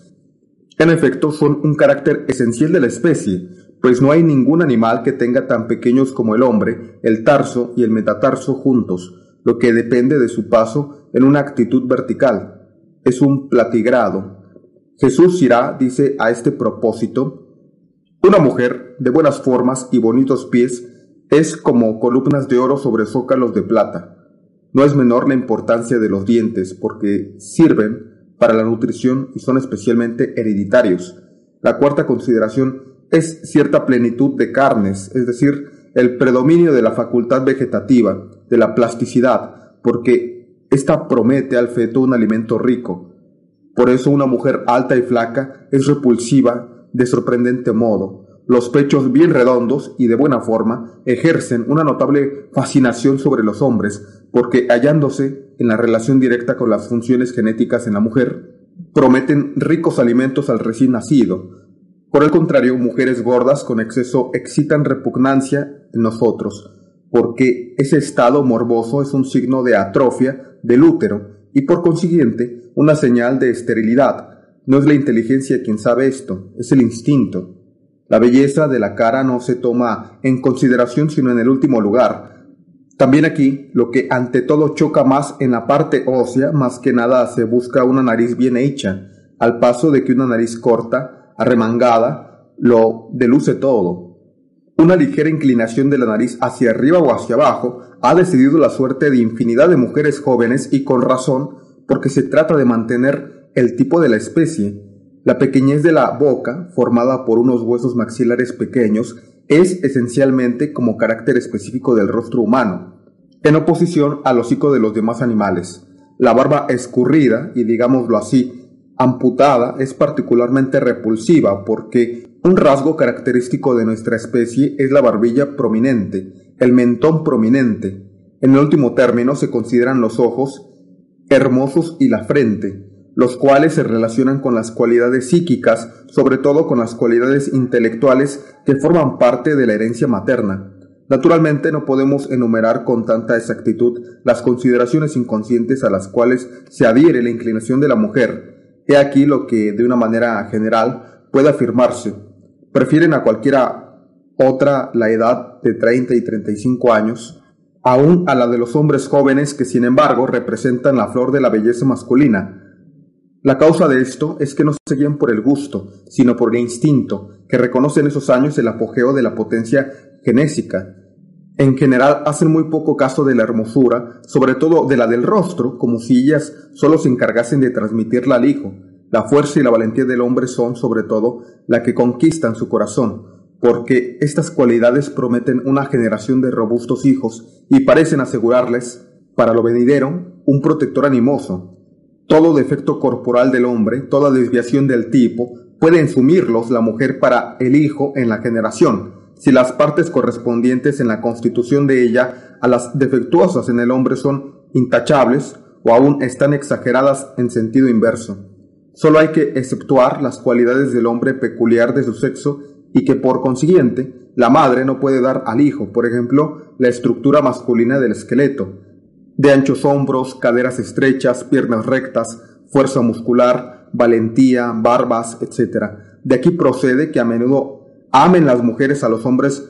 En efecto, son un carácter esencial de la especie, pues no hay ningún animal que tenga tan pequeños como el hombre el tarso y el metatarso juntos, lo que depende de su paso en una actitud vertical. Es un platigrado. Jesús irá, dice a este propósito, una mujer de buenas formas y bonitos pies es como columnas de oro sobre zócalos de plata. No es menor la importancia de los dientes porque sirven para la nutrición y son especialmente hereditarios. La cuarta consideración es cierta plenitud de carnes, es decir, el predominio de la facultad vegetativa, de la plasticidad, porque ésta promete al feto un alimento rico. Por eso una mujer alta y flaca es repulsiva de sorprendente modo. Los pechos bien redondos y de buena forma ejercen una notable fascinación sobre los hombres, porque hallándose en la relación directa con las funciones genéticas en la mujer, prometen ricos alimentos al recién nacido, por el contrario, mujeres gordas con exceso excitan repugnancia en nosotros, porque ese estado morboso es un signo de atrofia del útero y por consiguiente una señal de esterilidad. No es la inteligencia quien sabe esto, es el instinto. La belleza de la cara no se toma en consideración sino en el último lugar. También aquí, lo que ante todo choca más en la parte ósea, más que nada se busca una nariz bien hecha, al paso de que una nariz corta arremangada, lo deluce todo. Una ligera inclinación de la nariz hacia arriba o hacia abajo ha decidido la suerte de infinidad de mujeres jóvenes y con razón, porque se trata de mantener el tipo de la especie. La pequeñez de la boca, formada por unos huesos maxilares pequeños, es esencialmente como carácter específico del rostro humano, en oposición al hocico de los demás animales. La barba escurrida, y digámoslo así, amputada es particularmente repulsiva porque un rasgo característico de nuestra especie es la barbilla prominente, el mentón prominente. En el último término se consideran los ojos hermosos y la frente, los cuales se relacionan con las cualidades psíquicas, sobre todo con las cualidades intelectuales que forman parte de la herencia materna. Naturalmente no podemos enumerar con tanta exactitud las consideraciones inconscientes a las cuales se adhiere la inclinación de la mujer, He aquí lo que, de una manera general, puede afirmarse. Prefieren a cualquiera otra la edad de 30 y 35 años, aún a la de los hombres jóvenes que, sin embargo, representan la flor de la belleza masculina. La causa de esto es que no se guían por el gusto, sino por el instinto, que reconoce en esos años el apogeo de la potencia genésica, en general hacen muy poco caso de la hermosura, sobre todo de la del rostro, como si ellas solo se encargasen de transmitirla al hijo. La fuerza y la valentía del hombre son, sobre todo, la que conquistan su corazón, porque estas cualidades prometen una generación de robustos hijos y parecen asegurarles, para lo venidero, un protector animoso. Todo defecto corporal del hombre, toda desviación del tipo, puede ensumirlos la mujer para el hijo en la generación, si las partes correspondientes en la constitución de ella a las defectuosas en el hombre son intachables o aún están exageradas en sentido inverso. Solo hay que exceptuar las cualidades del hombre peculiar de su sexo y que por consiguiente la madre no puede dar al hijo, por ejemplo, la estructura masculina del esqueleto, de anchos hombros, caderas estrechas, piernas rectas, fuerza muscular, valentía, barbas, etc. De aquí procede que a menudo Amen las mujeres a los hombres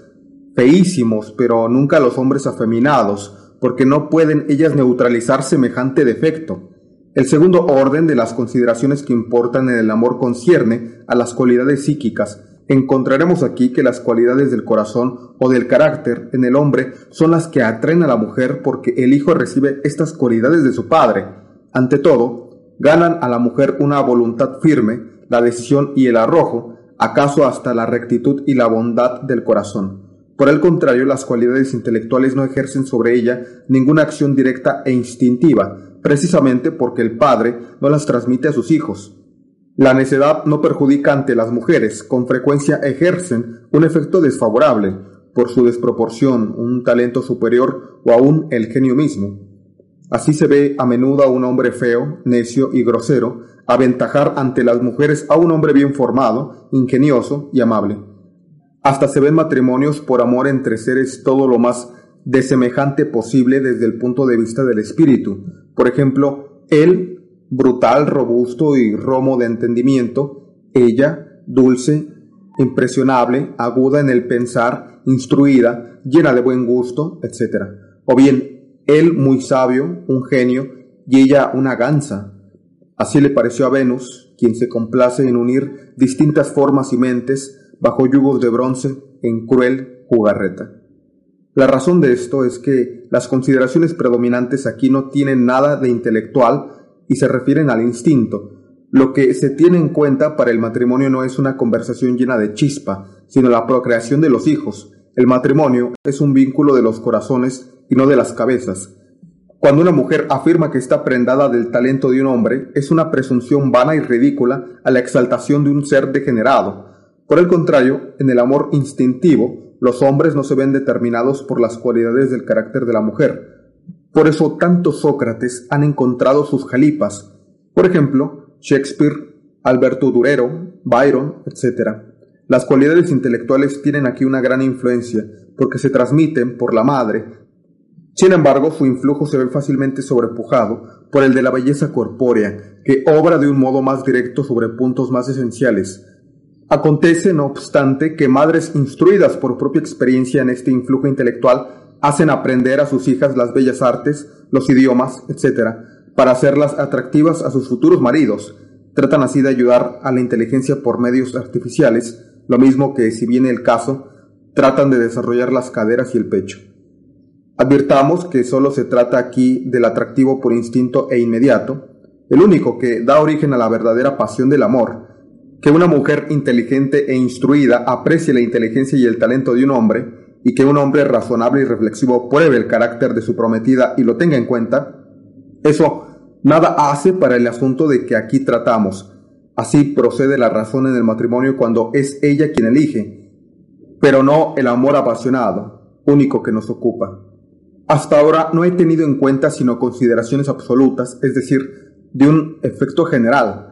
feísimos, pero nunca a los hombres afeminados, porque no pueden ellas neutralizar semejante defecto. El segundo orden de las consideraciones que importan en el amor concierne a las cualidades psíquicas. Encontraremos aquí que las cualidades del corazón o del carácter en el hombre son las que atraen a la mujer porque el hijo recibe estas cualidades de su padre. Ante todo, ganan a la mujer una voluntad firme, la decisión y el arrojo, acaso hasta la rectitud y la bondad del corazón. Por el contrario, las cualidades intelectuales no ejercen sobre ella ninguna acción directa e instintiva, precisamente porque el padre no las transmite a sus hijos. La necedad no perjudica ante las mujeres, con frecuencia ejercen un efecto desfavorable, por su desproporción, un talento superior o aún el genio mismo. Así se ve a menudo a un hombre feo, necio y grosero, aventajar ante las mujeres a un hombre bien formado, ingenioso y amable. Hasta se ven matrimonios por amor entre seres todo lo más desemejante posible desde el punto de vista del espíritu. Por ejemplo, él, brutal, robusto y romo de entendimiento, ella, dulce, impresionable, aguda en el pensar, instruida, llena de buen gusto, etc. O bien, él muy sabio, un genio, y ella una gansa. Así le pareció a Venus, quien se complace en unir distintas formas y mentes bajo yugos de bronce en cruel jugarreta. La razón de esto es que las consideraciones predominantes aquí no tienen nada de intelectual y se refieren al instinto. Lo que se tiene en cuenta para el matrimonio no es una conversación llena de chispa, sino la procreación de los hijos. El matrimonio es un vínculo de los corazones y no de las cabezas. Cuando una mujer afirma que está prendada del talento de un hombre, es una presunción vana y ridícula a la exaltación de un ser degenerado. Por el contrario, en el amor instintivo, los hombres no se ven determinados por las cualidades del carácter de la mujer. Por eso tantos Sócrates han encontrado sus jalipas. Por ejemplo, Shakespeare, Alberto Durero, Byron, etc. Las cualidades intelectuales tienen aquí una gran influencia, porque se transmiten por la madre. Sin embargo, su influjo se ve fácilmente sobrepujado por el de la belleza corpórea, que obra de un modo más directo sobre puntos más esenciales, Acontece, no obstante, que madres instruidas por propia experiencia en este influjo intelectual hacen aprender a sus hijas las bellas artes, los idiomas, etc., para hacerlas atractivas a sus futuros maridos. Tratan así de ayudar a la inteligencia por medios artificiales, lo mismo que, si viene el caso, tratan de desarrollar las caderas y el pecho. Advirtamos que solo se trata aquí del atractivo por instinto e inmediato, el único que da origen a la verdadera pasión del amor, que una mujer inteligente e instruida aprecie la inteligencia y el talento de un hombre, y que un hombre razonable y reflexivo pruebe el carácter de su prometida y lo tenga en cuenta, eso nada hace para el asunto de que aquí tratamos. Así procede la razón en el matrimonio cuando es ella quien elige, pero no el amor apasionado, único que nos ocupa. Hasta ahora no he tenido en cuenta sino consideraciones absolutas, es decir, de un efecto general,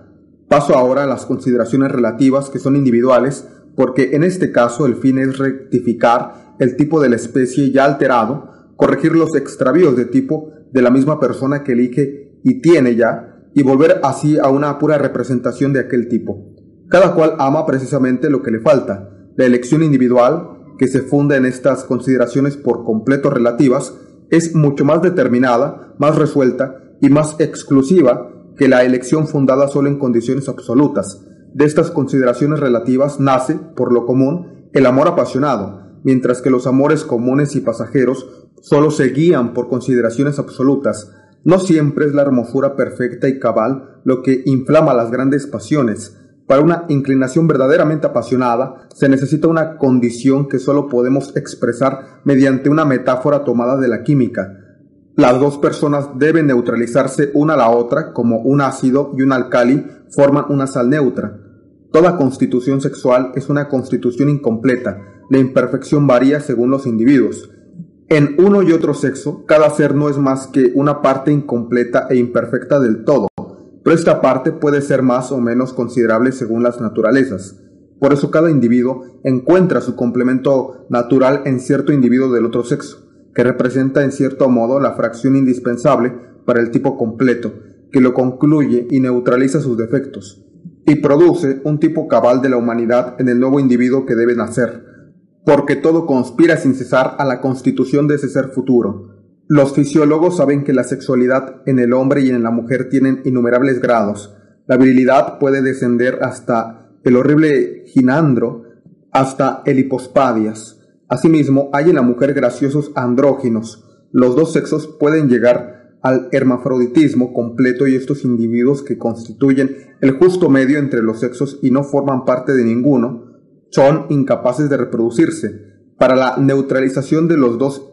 Paso ahora a las consideraciones relativas que son individuales, porque en este caso el fin es rectificar el tipo de la especie ya alterado, corregir los extravíos de tipo de la misma persona que elige y tiene ya, y volver así a una pura representación de aquel tipo. Cada cual ama precisamente lo que le falta. La elección individual, que se funda en estas consideraciones por completo relativas, es mucho más determinada, más resuelta y más exclusiva que la elección fundada solo en condiciones absolutas. De estas consideraciones relativas nace, por lo común, el amor apasionado, mientras que los amores comunes y pasajeros solo se guían por consideraciones absolutas. No siempre es la hermosura perfecta y cabal lo que inflama las grandes pasiones. Para una inclinación verdaderamente apasionada se necesita una condición que solo podemos expresar mediante una metáfora tomada de la química, las dos personas deben neutralizarse una a la otra como un ácido y un alcali forman una sal neutra. Toda constitución sexual es una constitución incompleta. La imperfección varía según los individuos. En uno y otro sexo, cada ser no es más que una parte incompleta e imperfecta del todo, pero esta parte puede ser más o menos considerable según las naturalezas. Por eso cada individuo encuentra su complemento natural en cierto individuo del otro sexo que representa en cierto modo la fracción indispensable para el tipo completo, que lo concluye y neutraliza sus defectos, y produce un tipo cabal de la humanidad en el nuevo individuo que debe nacer, porque todo conspira sin cesar a la constitución de ese ser futuro. Los fisiólogos saben que la sexualidad en el hombre y en la mujer tienen innumerables grados. La virilidad puede descender hasta el horrible ginandro, hasta el hipospadias, Asimismo, hay en la mujer graciosos andróginos. Los dos sexos pueden llegar al hermafroditismo completo y estos individuos que constituyen el justo medio entre los sexos y no forman parte de ninguno, son incapaces de reproducirse. Para la neutralización de los dos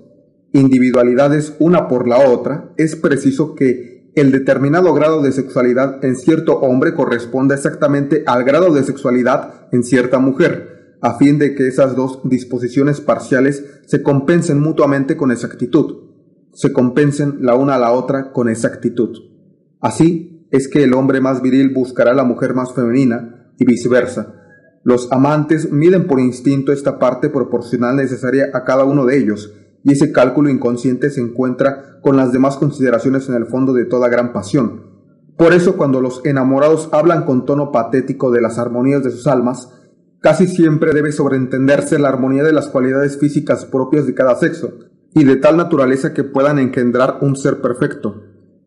individualidades una por la otra, es preciso que el determinado grado de sexualidad en cierto hombre corresponda exactamente al grado de sexualidad en cierta mujer a fin de que esas dos disposiciones parciales se compensen mutuamente con exactitud, se compensen la una a la otra con exactitud. Así es que el hombre más viril buscará a la mujer más femenina y viceversa. Los amantes miden por instinto esta parte proporcional necesaria a cada uno de ellos, y ese cálculo inconsciente se encuentra con las demás consideraciones en el fondo de toda gran pasión. Por eso cuando los enamorados hablan con tono patético de las armonías de sus almas, Casi siempre debe sobreentenderse la armonía de las cualidades físicas propias de cada sexo, y de tal naturaleza que puedan engendrar un ser perfecto,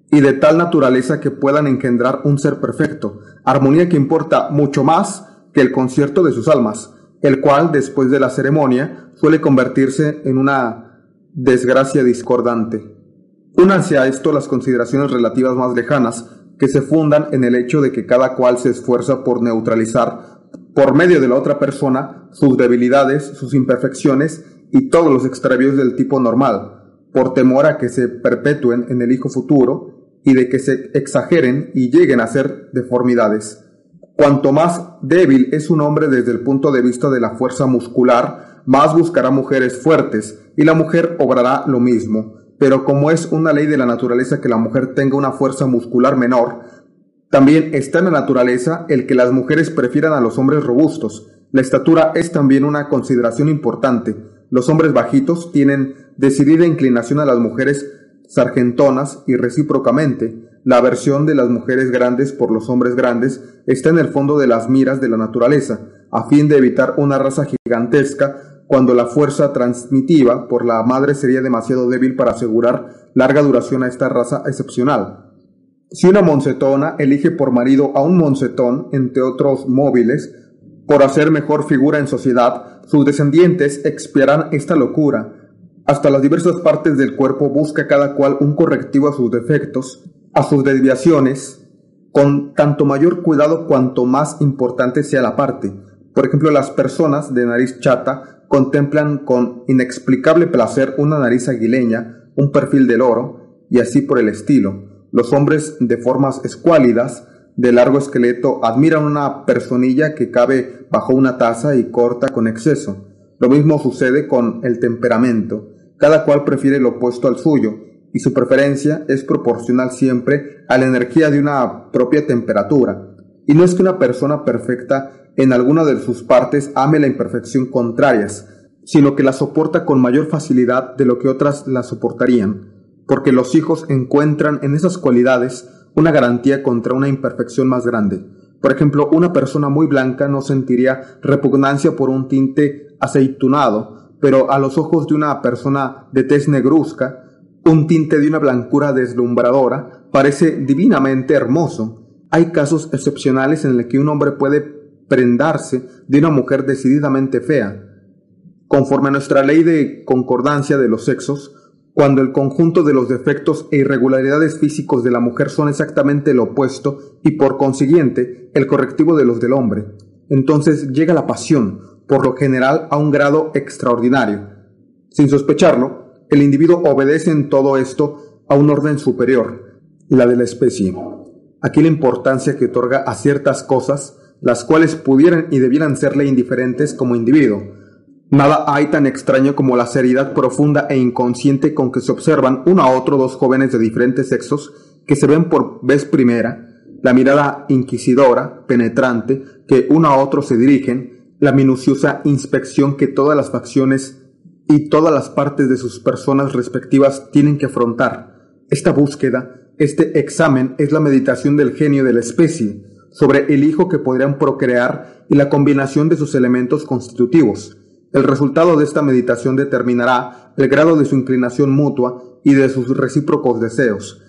y de tal naturaleza que puedan engendrar un ser perfecto, armonía que importa mucho más que el concierto de sus almas, el cual, después de la ceremonia, suele convertirse en una desgracia discordante. Únanse a esto las consideraciones relativas más lejanas, que se fundan en el hecho de que cada cual se esfuerza por neutralizar, por medio de la otra persona, sus debilidades, sus imperfecciones y todos los extravíos del tipo normal, por temor a que se perpetúen en el hijo futuro y de que se exageren y lleguen a ser deformidades. Cuanto más débil es un hombre desde el punto de vista de la fuerza muscular, más buscará mujeres fuertes, y la mujer obrará lo mismo. Pero como es una ley de la naturaleza que la mujer tenga una fuerza muscular menor, también está en la naturaleza el que las mujeres prefieran a los hombres robustos. La estatura es también una consideración importante. Los hombres bajitos tienen decidida inclinación a las mujeres sargentonas y recíprocamente. La aversión de las mujeres grandes por los hombres grandes está en el fondo de las miras de la naturaleza, a fin de evitar una raza gigantesca cuando la fuerza transmitiva por la madre sería demasiado débil para asegurar larga duración a esta raza excepcional. Si una moncetona elige por marido a un moncetón, entre otros móviles, por hacer mejor figura en sociedad, sus descendientes expiarán esta locura. Hasta las diversas partes del cuerpo busca cada cual un correctivo a sus defectos, a sus desviaciones, con tanto mayor cuidado cuanto más importante sea la parte. Por ejemplo, las personas de nariz chata contemplan con inexplicable placer una nariz aguileña, un perfil del oro, y así por el estilo. Los hombres de formas escuálidas de largo esqueleto admiran una personilla que cabe bajo una taza y corta con exceso. Lo mismo sucede con el temperamento. Cada cual prefiere lo opuesto al suyo, y su preferencia es proporcional siempre a la energía de una propia temperatura. Y no es que una persona perfecta en alguna de sus partes ame la imperfección contrarias, sino que la soporta con mayor facilidad de lo que otras la soportarían, porque los hijos encuentran en esas cualidades una garantía contra una imperfección más grande. Por ejemplo, una persona muy blanca no sentiría repugnancia por un tinte aceitunado, pero a los ojos de una persona de tez negruzca, un tinte de una blancura deslumbradora parece divinamente hermoso. Hay casos excepcionales en los que un hombre puede prendarse de una mujer decididamente fea. Conforme a nuestra ley de concordancia de los sexos, cuando el conjunto de los defectos e irregularidades físicos de la mujer son exactamente lo opuesto y por consiguiente el correctivo de los del hombre. Entonces llega la pasión, por lo general a un grado extraordinario. Sin sospecharlo, el individuo obedece en todo esto a un orden superior, la de la especie. Aquí la importancia que otorga a ciertas cosas, las cuales pudieran y debieran serle indiferentes como individuo, Nada hay tan extraño como la seriedad profunda e inconsciente con que se observan uno a otro dos jóvenes de diferentes sexos que se ven por vez primera, la mirada inquisidora, penetrante, que uno a otro se dirigen, la minuciosa inspección que todas las facciones y todas las partes de sus personas respectivas tienen que afrontar. Esta búsqueda, este examen es la meditación del genio de la especie sobre el hijo que podrían procrear y la combinación de sus elementos constitutivos el resultado de esta meditación determinará el grado de su inclinación mutua y de sus recíprocos deseos.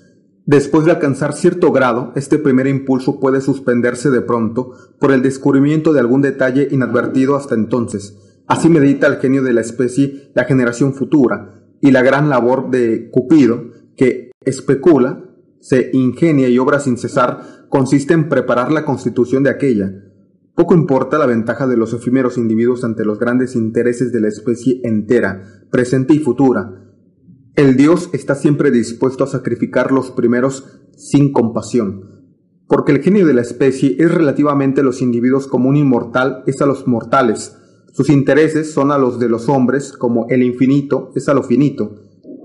Después de alcanzar cierto grado, este primer impulso puede suspenderse de pronto por el descubrimiento de algún detalle inadvertido hasta entonces. Así medita el genio de la especie la generación futura y la gran labor de Cupido, que especula, se ingenia y obra sin cesar, consiste en preparar la constitución de aquella, poco importa la ventaja de los efímeros individuos ante los grandes intereses de la especie entera, presente y futura. El Dios está siempre dispuesto a sacrificar los primeros sin compasión, porque el genio de la especie es relativamente a los individuos como un inmortal es a los mortales. Sus intereses son a los de los hombres como el infinito es a lo finito.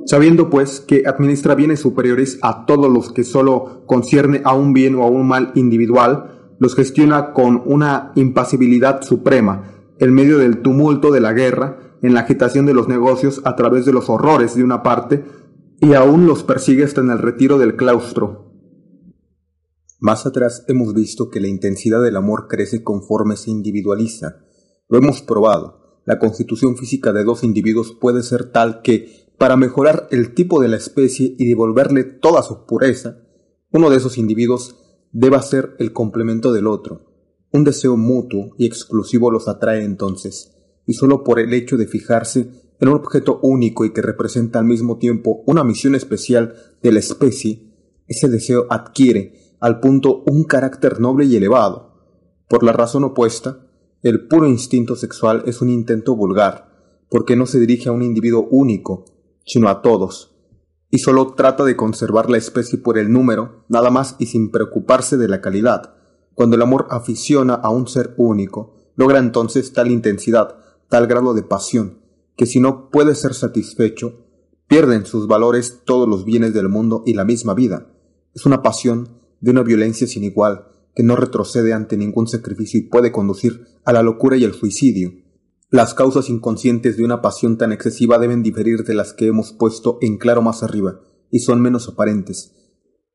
Sabiendo pues que administra bienes superiores a todos los que sólo concierne a un bien o a un mal individual, los gestiona con una impasibilidad suprema, en medio del tumulto de la guerra, en la agitación de los negocios a través de los horrores de una parte, y aún los persigue hasta en el retiro del claustro. Más atrás hemos visto que la intensidad del amor crece conforme se individualiza. Lo hemos probado. La constitución física de dos individuos puede ser tal que, para mejorar el tipo de la especie y devolverle toda su pureza, uno de esos individuos deba ser el complemento del otro. Un deseo mutuo y exclusivo los atrae entonces, y solo por el hecho de fijarse en un objeto único y que representa al mismo tiempo una misión especial de la especie, ese deseo adquiere al punto un carácter noble y elevado. Por la razón opuesta, el puro instinto sexual es un intento vulgar, porque no se dirige a un individuo único, sino a todos, y solo trata de conservar la especie por el número, nada más y sin preocuparse de la calidad. Cuando el amor aficiona a un ser único, logra entonces tal intensidad, tal grado de pasión, que si no puede ser satisfecho, pierden sus valores todos los bienes del mundo y la misma vida. Es una pasión de una violencia sin igual, que no retrocede ante ningún sacrificio y puede conducir a la locura y el suicidio. Las causas inconscientes de una pasión tan excesiva deben diferir de las que hemos puesto en claro más arriba, y son menos aparentes.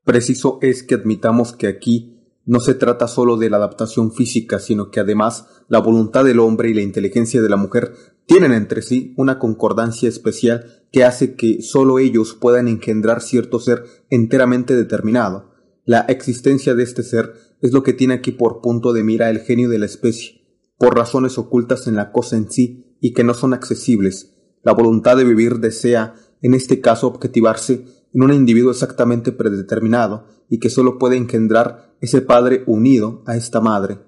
Preciso es que admitamos que aquí no se trata solo de la adaptación física, sino que además la voluntad del hombre y la inteligencia de la mujer tienen entre sí una concordancia especial que hace que sólo ellos puedan engendrar cierto ser enteramente determinado. La existencia de este ser es lo que tiene aquí por punto de mira el genio de la especie, por razones ocultas en la cosa en sí y que no son accesibles. La voluntad de vivir desea, en este caso, objetivarse en un individuo exactamente predeterminado y que sólo puede engendrar ese padre unido a esta madre.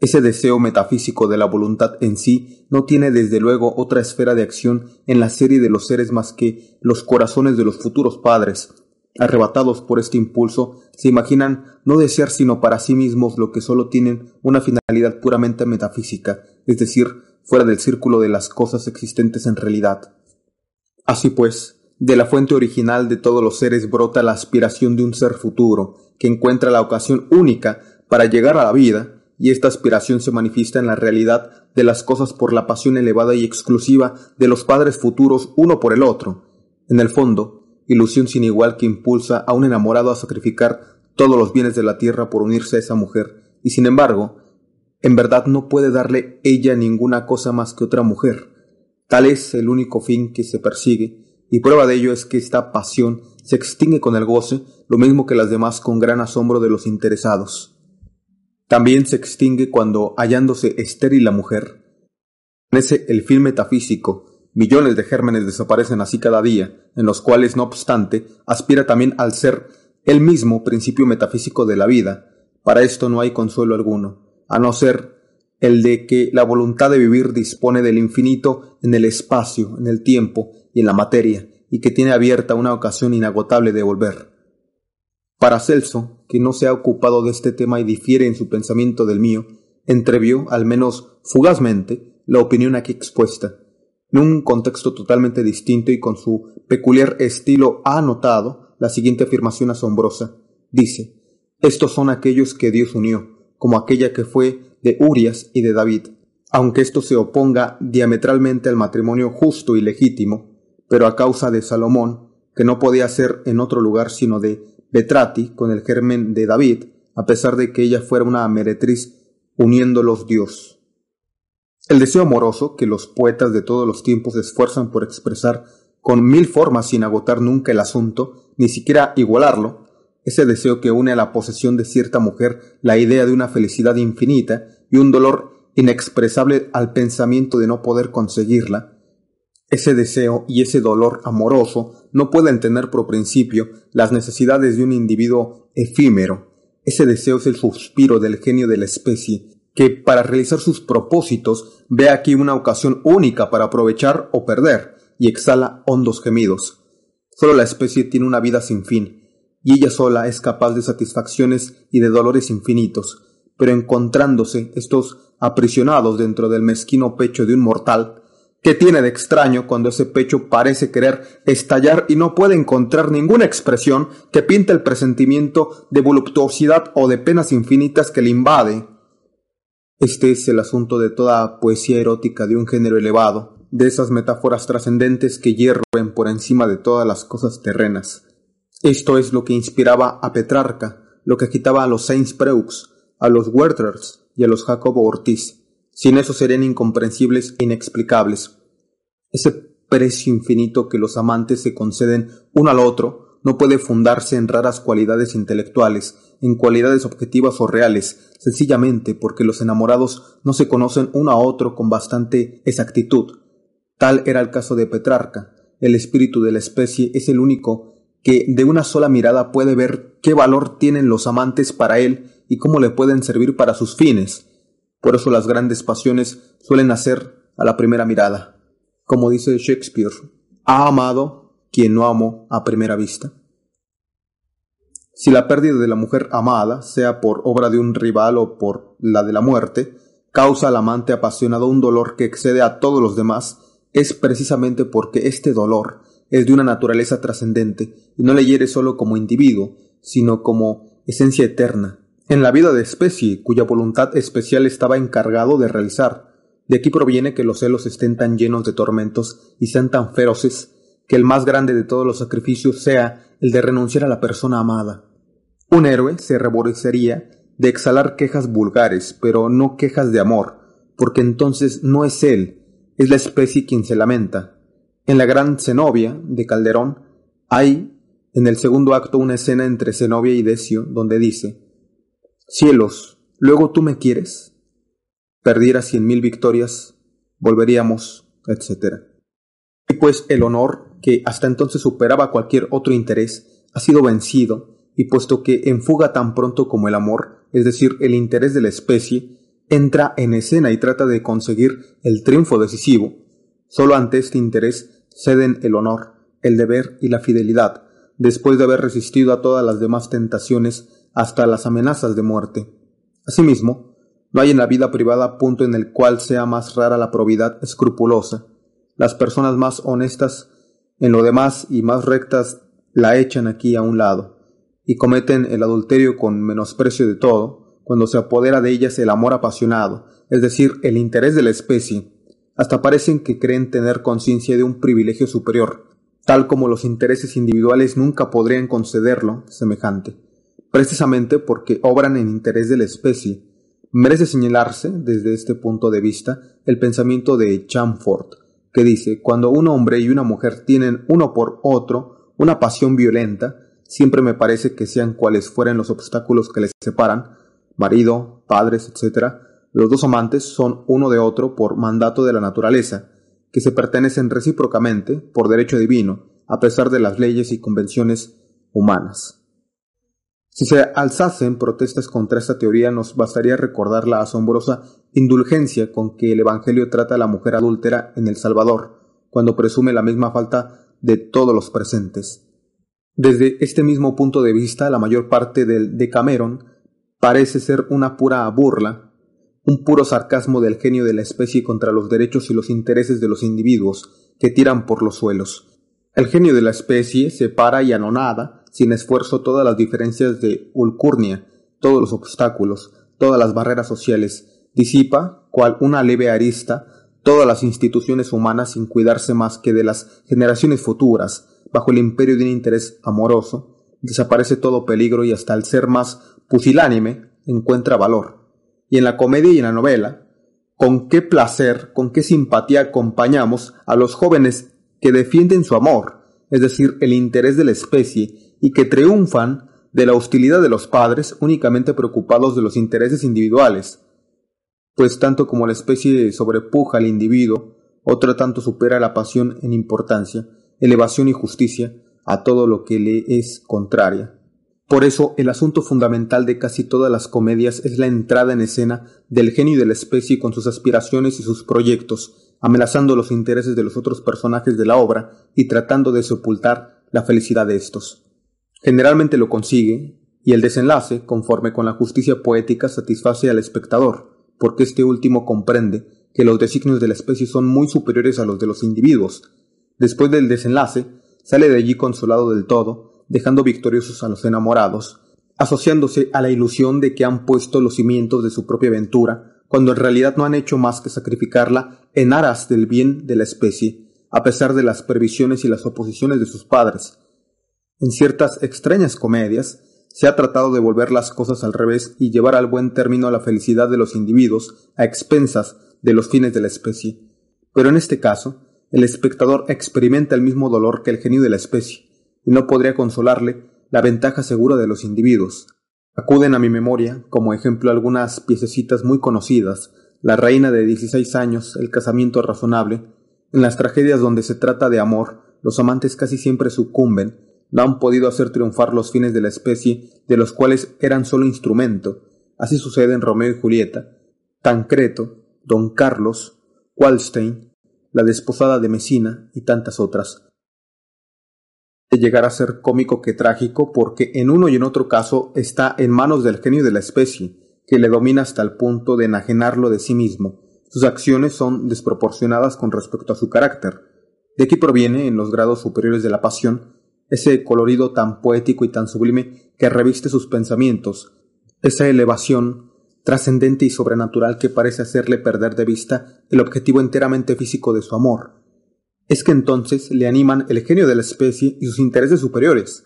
Ese deseo metafísico de la voluntad en sí no tiene desde luego otra esfera de acción en la serie de los seres más que los corazones de los futuros padres, arrebatados por este impulso, se imaginan no desear sino para sí mismos lo que solo tienen una finalidad puramente metafísica, es decir, fuera del círculo de las cosas existentes en realidad. Así pues, de la fuente original de todos los seres brota la aspiración de un ser futuro, que encuentra la ocasión única para llegar a la vida, y esta aspiración se manifiesta en la realidad de las cosas por la pasión elevada y exclusiva de los padres futuros uno por el otro. En el fondo, ilusión sin igual que impulsa a un enamorado a sacrificar todos los bienes de la tierra por unirse a esa mujer, y sin embargo, en verdad no puede darle ella ninguna cosa más que otra mujer. Tal es el único fin que se persigue, y prueba de ello es que esta pasión se extingue con el goce, lo mismo que las demás con gran asombro de los interesados. También se extingue cuando, hallándose estéril la mujer, ese el fin metafísico Millones de gérmenes desaparecen así cada día, en los cuales, no obstante, aspira también al ser el mismo principio metafísico de la vida. Para esto no hay consuelo alguno, a no ser el de que la voluntad de vivir dispone del infinito en el espacio, en el tiempo y en la materia, y que tiene abierta una ocasión inagotable de volver. Para Celso, que no se ha ocupado de este tema y difiere en su pensamiento del mío, entrevió, al menos fugazmente, la opinión aquí expuesta, en un contexto totalmente distinto y con su peculiar estilo ha anotado la siguiente afirmación asombrosa. Dice, estos son aquellos que Dios unió, como aquella que fue de Urias y de David, aunque esto se oponga diametralmente al matrimonio justo y legítimo, pero a causa de Salomón, que no podía ser en otro lugar sino de Betrati con el germen de David, a pesar de que ella fuera una meretriz uniéndolos Dios. El deseo amoroso, que los poetas de todos los tiempos se esfuerzan por expresar con mil formas sin agotar nunca el asunto, ni siquiera igualarlo, ese deseo que une a la posesión de cierta mujer la idea de una felicidad infinita y un dolor inexpresable al pensamiento de no poder conseguirla, ese deseo y ese dolor amoroso no pueden tener por principio las necesidades de un individuo efímero. Ese deseo es el suspiro del genio de la especie que para realizar sus propósitos ve aquí una ocasión única para aprovechar o perder, y exhala hondos gemidos. Solo la especie tiene una vida sin fin, y ella sola es capaz de satisfacciones y de dolores infinitos, pero encontrándose estos aprisionados dentro del mezquino pecho de un mortal, ¿qué tiene de extraño cuando ese pecho parece querer estallar y no puede encontrar ninguna expresión que pinte el presentimiento de voluptuosidad o de penas infinitas que le invade? Este es el asunto de toda poesía erótica de un género elevado, de esas metáforas trascendentes que hierven por encima de todas las cosas terrenas. Esto es lo que inspiraba a Petrarca, lo que quitaba a los Saints-Preux, a los Werthers y a los Jacobo Ortiz. Sin eso serían incomprensibles e inexplicables. Ese precio infinito que los amantes se conceden uno al otro no puede fundarse en raras cualidades intelectuales, en cualidades objetivas o reales, sencillamente porque los enamorados no se conocen uno a otro con bastante exactitud. Tal era el caso de Petrarca. El espíritu de la especie es el único que de una sola mirada puede ver qué valor tienen los amantes para él y cómo le pueden servir para sus fines. Por eso las grandes pasiones suelen nacer a la primera mirada. Como dice Shakespeare, ha amado quien no amó a primera vista. Si la pérdida de la mujer amada, sea por obra de un rival o por la de la muerte, causa al amante apasionado un dolor que excede a todos los demás, es precisamente porque este dolor es de una naturaleza trascendente y no le hiere solo como individuo, sino como esencia eterna, en la vida de especie cuya voluntad especial estaba encargado de realizar. De aquí proviene que los celos estén tan llenos de tormentos y sean tan feroces que el más grande de todos los sacrificios sea el de renunciar a la persona amada. Un héroe se reborecería de exhalar quejas vulgares, pero no quejas de amor, porque entonces no es él, es la especie quien se lamenta. En la gran Zenobia de Calderón hay en el segundo acto una escena entre Zenobia y Decio donde dice Cielos, ¿luego tú me quieres? Perdiera cien mil victorias, volveríamos, etc. Y pues el honor, que hasta entonces superaba cualquier otro interés, ha sido vencido y puesto que en fuga tan pronto como el amor, es decir, el interés de la especie, entra en escena y trata de conseguir el triunfo decisivo, solo ante este interés ceden el honor, el deber y la fidelidad, después de haber resistido a todas las demás tentaciones hasta las amenazas de muerte. Asimismo, no hay en la vida privada punto en el cual sea más rara la probidad escrupulosa. Las personas más honestas en lo demás y más rectas la echan aquí a un lado y cometen el adulterio con menosprecio de todo, cuando se apodera de ellas el amor apasionado, es decir, el interés de la especie, hasta parecen que creen tener conciencia de un privilegio superior, tal como los intereses individuales nunca podrían concederlo semejante, precisamente porque obran en interés de la especie. Merece señalarse, desde este punto de vista, el pensamiento de Chamfort, que dice, cuando un hombre y una mujer tienen uno por otro una pasión violenta, Siempre me parece que sean cuales fueren los obstáculos que les separan, marido, padres, etc., los dos amantes son uno de otro por mandato de la naturaleza, que se pertenecen recíprocamente por derecho divino, a pesar de las leyes y convenciones humanas. Si se alzasen protestas contra esta teoría, nos bastaría recordar la asombrosa indulgencia con que el Evangelio trata a la mujer adúltera en El Salvador, cuando presume la misma falta de todos los presentes. Desde este mismo punto de vista, la mayor parte del Decameron parece ser una pura burla, un puro sarcasmo del genio de la especie contra los derechos y los intereses de los individuos que tiran por los suelos. El genio de la especie separa y anonada, sin esfuerzo, todas las diferencias de Ulcurnia, todos los obstáculos, todas las barreras sociales, disipa, cual una leve arista, todas las instituciones humanas sin cuidarse más que de las generaciones futuras, bajo el imperio de un interés amoroso, desaparece todo peligro y hasta el ser más pusilánime encuentra valor. Y en la comedia y en la novela, con qué placer, con qué simpatía acompañamos a los jóvenes que defienden su amor, es decir, el interés de la especie, y que triunfan de la hostilidad de los padres únicamente preocupados de los intereses individuales, pues tanto como la especie sobrepuja al individuo, otra tanto supera la pasión en importancia, elevación y justicia a todo lo que le es contraria. Por eso el asunto fundamental de casi todas las comedias es la entrada en escena del genio de la especie con sus aspiraciones y sus proyectos, amenazando los intereses de los otros personajes de la obra y tratando de sepultar la felicidad de estos. Generalmente lo consigue, y el desenlace, conforme con la justicia poética, satisface al espectador, porque este último comprende que los designios de la especie son muy superiores a los de los individuos, Después del desenlace, sale de allí consolado del todo, dejando victoriosos a los enamorados, asociándose a la ilusión de que han puesto los cimientos de su propia aventura, cuando en realidad no han hecho más que sacrificarla en aras del bien de la especie, a pesar de las previsiones y las oposiciones de sus padres. En ciertas extrañas comedias, se ha tratado de volver las cosas al revés y llevar al buen término la felicidad de los individuos a expensas de los fines de la especie. Pero en este caso, el espectador experimenta el mismo dolor que el genio de la especie, y no podría consolarle la ventaja segura de los individuos. Acuden a mi memoria, como ejemplo, algunas piececitas muy conocidas, La reina de dieciséis años, El casamiento razonable, En las tragedias donde se trata de amor, los amantes casi siempre sucumben, no han podido hacer triunfar los fines de la especie, de los cuales eran solo instrumento. Así sucede en Romeo y Julieta, Tancreto, Don Carlos, Wallstein, la desposada de Mesina y tantas otras. De llegar a ser cómico que trágico porque en uno y en otro caso está en manos del genio de la especie, que le domina hasta el punto de enajenarlo de sí mismo. Sus acciones son desproporcionadas con respecto a su carácter. De aquí proviene, en los grados superiores de la pasión, ese colorido tan poético y tan sublime que reviste sus pensamientos, esa elevación trascendente y sobrenatural que parece hacerle perder de vista el objetivo enteramente físico de su amor. Es que entonces le animan el genio de la especie y sus intereses superiores.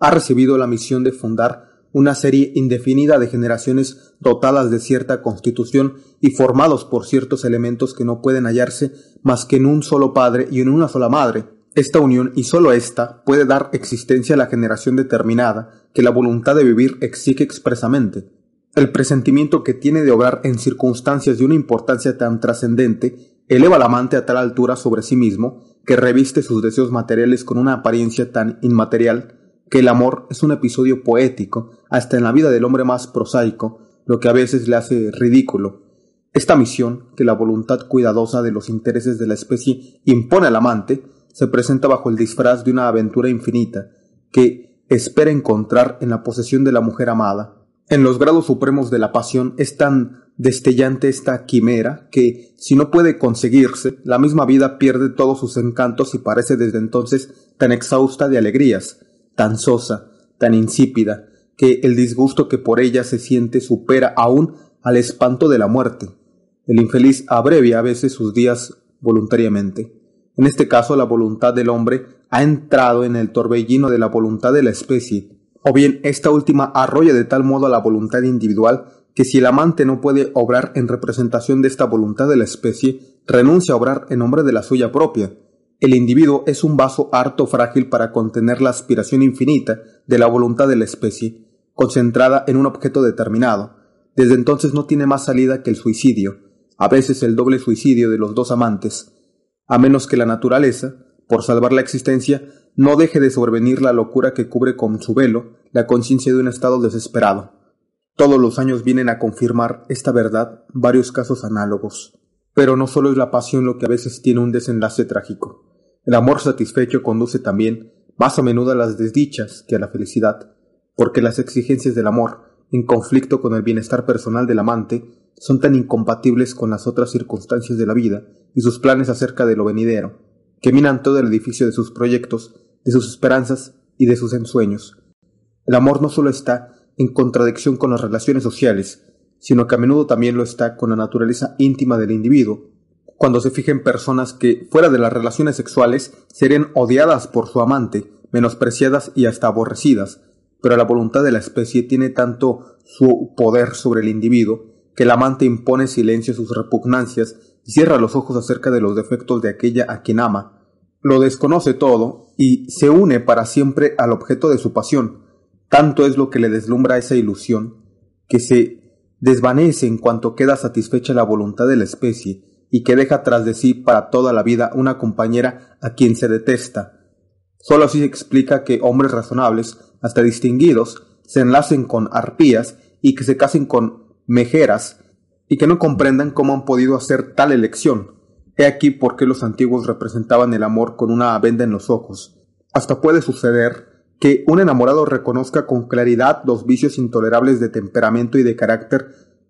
Ha recibido la misión de fundar una serie indefinida de generaciones dotadas de cierta constitución y formados por ciertos elementos que no pueden hallarse más que en un solo padre y en una sola madre. Esta unión y sólo ésta puede dar existencia a la generación determinada que la voluntad de vivir exige expresamente. El presentimiento que tiene de obrar en circunstancias de una importancia tan trascendente eleva al amante a tal altura sobre sí mismo que reviste sus deseos materiales con una apariencia tan inmaterial que el amor es un episodio poético hasta en la vida del hombre más prosaico, lo que a veces le hace ridículo. Esta misión, que la voluntad cuidadosa de los intereses de la especie impone al amante, se presenta bajo el disfraz de una aventura infinita, que espera encontrar en la posesión de la mujer amada, en los grados supremos de la pasión es tan destellante esta quimera que, si no puede conseguirse, la misma vida pierde todos sus encantos y parece desde entonces tan exhausta de alegrías, tan sosa, tan insípida, que el disgusto que por ella se siente supera aún al espanto de la muerte. El infeliz abrevia a veces sus días voluntariamente. En este caso, la voluntad del hombre ha entrado en el torbellino de la voluntad de la especie, o bien esta última arrolla de tal modo a la voluntad individual que si el amante no puede obrar en representación de esta voluntad de la especie, renuncia a obrar en nombre de la suya propia. El individuo es un vaso harto frágil para contener la aspiración infinita de la voluntad de la especie, concentrada en un objeto determinado. Desde entonces no tiene más salida que el suicidio, a veces el doble suicidio de los dos amantes, a menos que la naturaleza, por salvar la existencia, no deje de sobrevenir la locura que cubre con su velo la conciencia de un estado desesperado. Todos los años vienen a confirmar esta verdad varios casos análogos. Pero no solo es la pasión lo que a veces tiene un desenlace trágico. El amor satisfecho conduce también más a menudo a las desdichas que a la felicidad, porque las exigencias del amor, en conflicto con el bienestar personal del amante, son tan incompatibles con las otras circunstancias de la vida y sus planes acerca de lo venidero, que minan todo el edificio de sus proyectos, de sus esperanzas y de sus ensueños. El amor no solo está en contradicción con las relaciones sociales, sino que a menudo también lo está con la naturaleza íntima del individuo, cuando se fija en personas que, fuera de las relaciones sexuales, serían odiadas por su amante, menospreciadas y hasta aborrecidas, pero la voluntad de la especie tiene tanto su poder sobre el individuo que el amante impone silencio a sus repugnancias y cierra los ojos acerca de los defectos de aquella a quien ama, lo desconoce todo y se une para siempre al objeto de su pasión. Tanto es lo que le deslumbra esa ilusión, que se desvanece en cuanto queda satisfecha la voluntad de la especie y que deja tras de sí para toda la vida una compañera a quien se detesta. Solo así se explica que hombres razonables, hasta distinguidos, se enlacen con arpías y que se casen con mejeras y que no comprendan cómo han podido hacer tal elección. He aquí por qué los antiguos representaban el amor con una venda en los ojos. Hasta puede suceder que un enamorado reconozca con claridad los vicios intolerables de temperamento y de carácter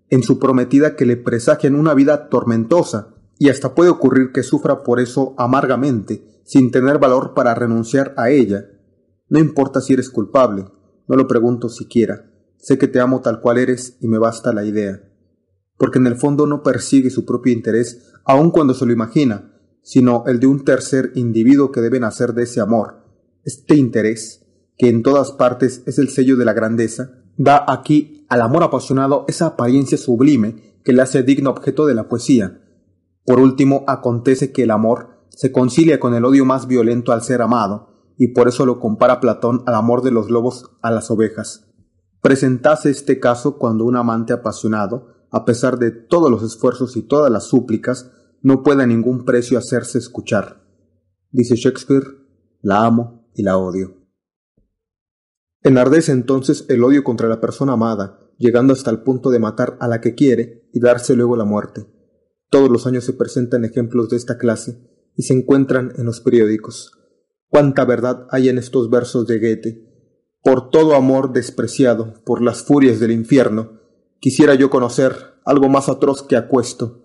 en su prometida que le presagian una vida tormentosa, y hasta puede ocurrir que sufra por eso amargamente, sin tener valor para renunciar a ella. No importa si eres culpable, no lo pregunto siquiera. Sé que te amo tal cual eres y me basta la idea porque en el fondo no persigue su propio interés, aun cuando se lo imagina, sino el de un tercer individuo que debe nacer de ese amor. Este interés, que en todas partes es el sello de la grandeza, da aquí al amor apasionado esa apariencia sublime que le hace digno objeto de la poesía. Por último, acontece que el amor se concilia con el odio más violento al ser amado, y por eso lo compara Platón al amor de los lobos a las ovejas. Presentase este caso cuando un amante apasionado a pesar de todos los esfuerzos y todas las súplicas, no puede a ningún precio hacerse escuchar. Dice Shakespeare, la amo y la odio. Enardece entonces el odio contra la persona amada, llegando hasta el punto de matar a la que quiere y darse luego la muerte. Todos los años se presentan ejemplos de esta clase y se encuentran en los periódicos. Cuánta verdad hay en estos versos de Goethe. Por todo amor despreciado, por las furias del infierno, quisiera yo conocer algo más atroz que acuesto.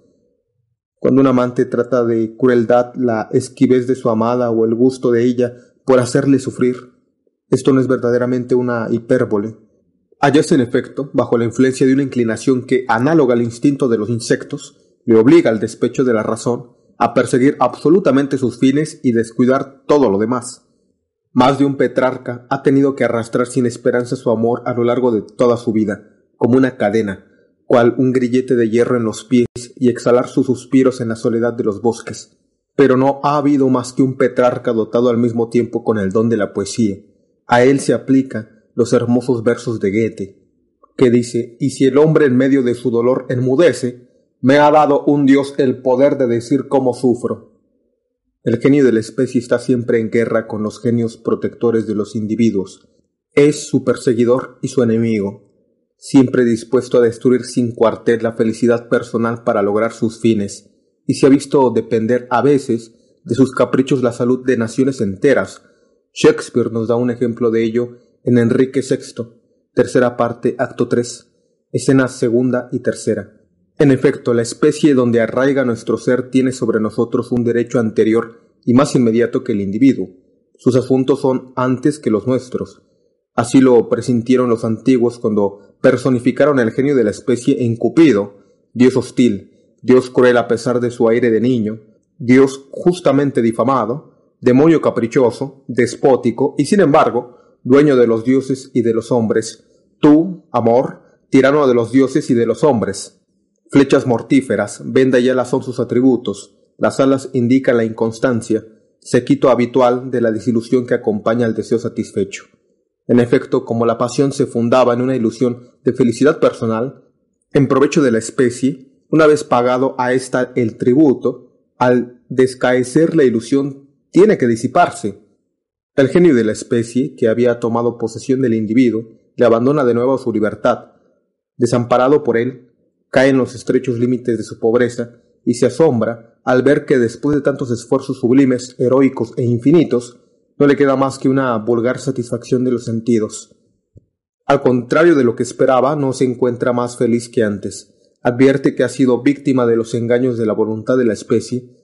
Cuando un amante trata de crueldad la esquivez de su amada o el gusto de ella por hacerle sufrir, esto no es verdaderamente una hipérbole. Hallarse en efecto bajo la influencia de una inclinación que, análoga al instinto de los insectos, le obliga al despecho de la razón a perseguir absolutamente sus fines y descuidar todo lo demás. Más de un Petrarca ha tenido que arrastrar sin esperanza su amor a lo largo de toda su vida, como una cadena, cual un grillete de hierro en los pies y exhalar sus suspiros en la soledad de los bosques. Pero no ha habido más que un Petrarca dotado al mismo tiempo con el don de la poesía, a él se aplican los hermosos versos de Goethe, que dice, y si el hombre en medio de su dolor enmudece, me ha dado un Dios el poder de decir cómo sufro. El genio de la especie está siempre en guerra con los genios protectores de los individuos. Es su perseguidor y su enemigo, siempre dispuesto a destruir sin cuartel la felicidad personal para lograr sus fines, y se ha visto depender a veces de sus caprichos la salud de naciones enteras, Shakespeare nos da un ejemplo de ello en Enrique VI, tercera parte, acto 3, escenas segunda y tercera. En efecto, la especie donde arraiga nuestro ser tiene sobre nosotros un derecho anterior y más inmediato que el individuo. Sus asuntos son antes que los nuestros. Así lo presintieron los antiguos cuando personificaron el genio de la especie en Cupido, Dios hostil, Dios cruel a pesar de su aire de niño, Dios justamente difamado, demonio caprichoso, despótico y sin embargo, dueño de los dioses y de los hombres, tú, amor, tirano de los dioses y de los hombres. Flechas mortíferas, venda y alas son sus atributos, las alas indican la inconstancia, sequito habitual de la desilusión que acompaña al deseo satisfecho. En efecto, como la pasión se fundaba en una ilusión de felicidad personal, en provecho de la especie, una vez pagado a ésta el tributo, al descaecer la ilusión tiene que disiparse. El genio de la especie, que había tomado posesión del individuo, le abandona de nuevo su libertad. Desamparado por él, cae en los estrechos límites de su pobreza y se asombra al ver que después de tantos esfuerzos sublimes, heroicos e infinitos, no le queda más que una vulgar satisfacción de los sentidos. Al contrario de lo que esperaba, no se encuentra más feliz que antes. Advierte que ha sido víctima de los engaños de la voluntad de la especie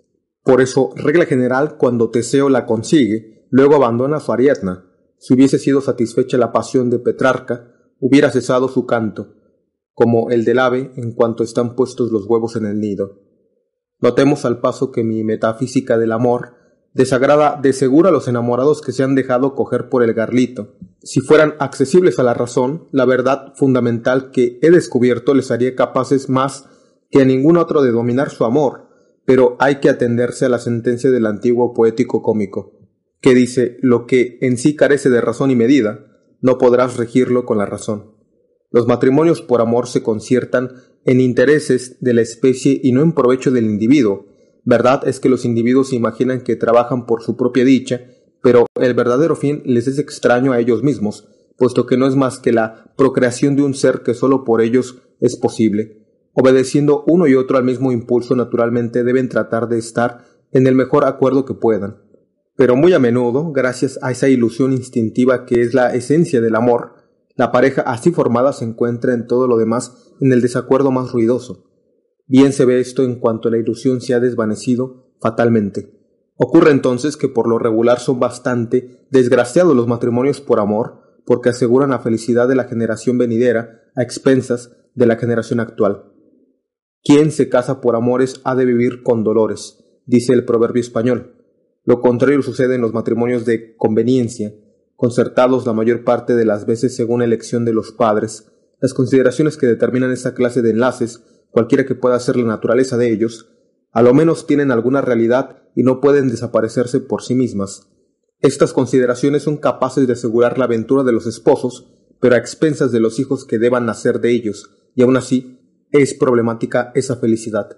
por eso, regla general, cuando Teseo la consigue, luego abandona su Ariadna. Si hubiese sido satisfecha la pasión de Petrarca, hubiera cesado su canto, como el del ave en cuanto están puestos los huevos en el nido. Notemos al paso que mi metafísica del amor desagrada de seguro a los enamorados que se han dejado coger por el garlito. Si fueran accesibles a la razón, la verdad fundamental que he descubierto les haría capaces más que a ningún otro de dominar su amor, pero hay que atenderse a la sentencia del antiguo poético cómico, que dice lo que en sí carece de razón y medida, no podrás regirlo con la razón. Los matrimonios por amor se conciertan en intereses de la especie y no en provecho del individuo. Verdad es que los individuos imaginan que trabajan por su propia dicha, pero el verdadero fin les es extraño a ellos mismos, puesto que no es más que la procreación de un ser que sólo por ellos es posible obedeciendo uno y otro al mismo impulso, naturalmente deben tratar de estar en el mejor acuerdo que puedan. Pero muy a menudo, gracias a esa ilusión instintiva que es la esencia del amor, la pareja así formada se encuentra en todo lo demás en el desacuerdo más ruidoso. Bien se ve esto en cuanto la ilusión se ha desvanecido fatalmente. Ocurre entonces que por lo regular son bastante desgraciados los matrimonios por amor, porque aseguran la felicidad de la generación venidera a expensas de la generación actual. Quien se casa por amores ha de vivir con dolores, dice el proverbio español. Lo contrario sucede en los matrimonios de conveniencia, concertados la mayor parte de las veces según elección de los padres. Las consideraciones que determinan esa clase de enlaces, cualquiera que pueda ser la naturaleza de ellos, a lo menos tienen alguna realidad y no pueden desaparecerse por sí mismas. Estas consideraciones son capaces de asegurar la aventura de los esposos, pero a expensas de los hijos que deban nacer de ellos, y aun así es problemática esa felicidad.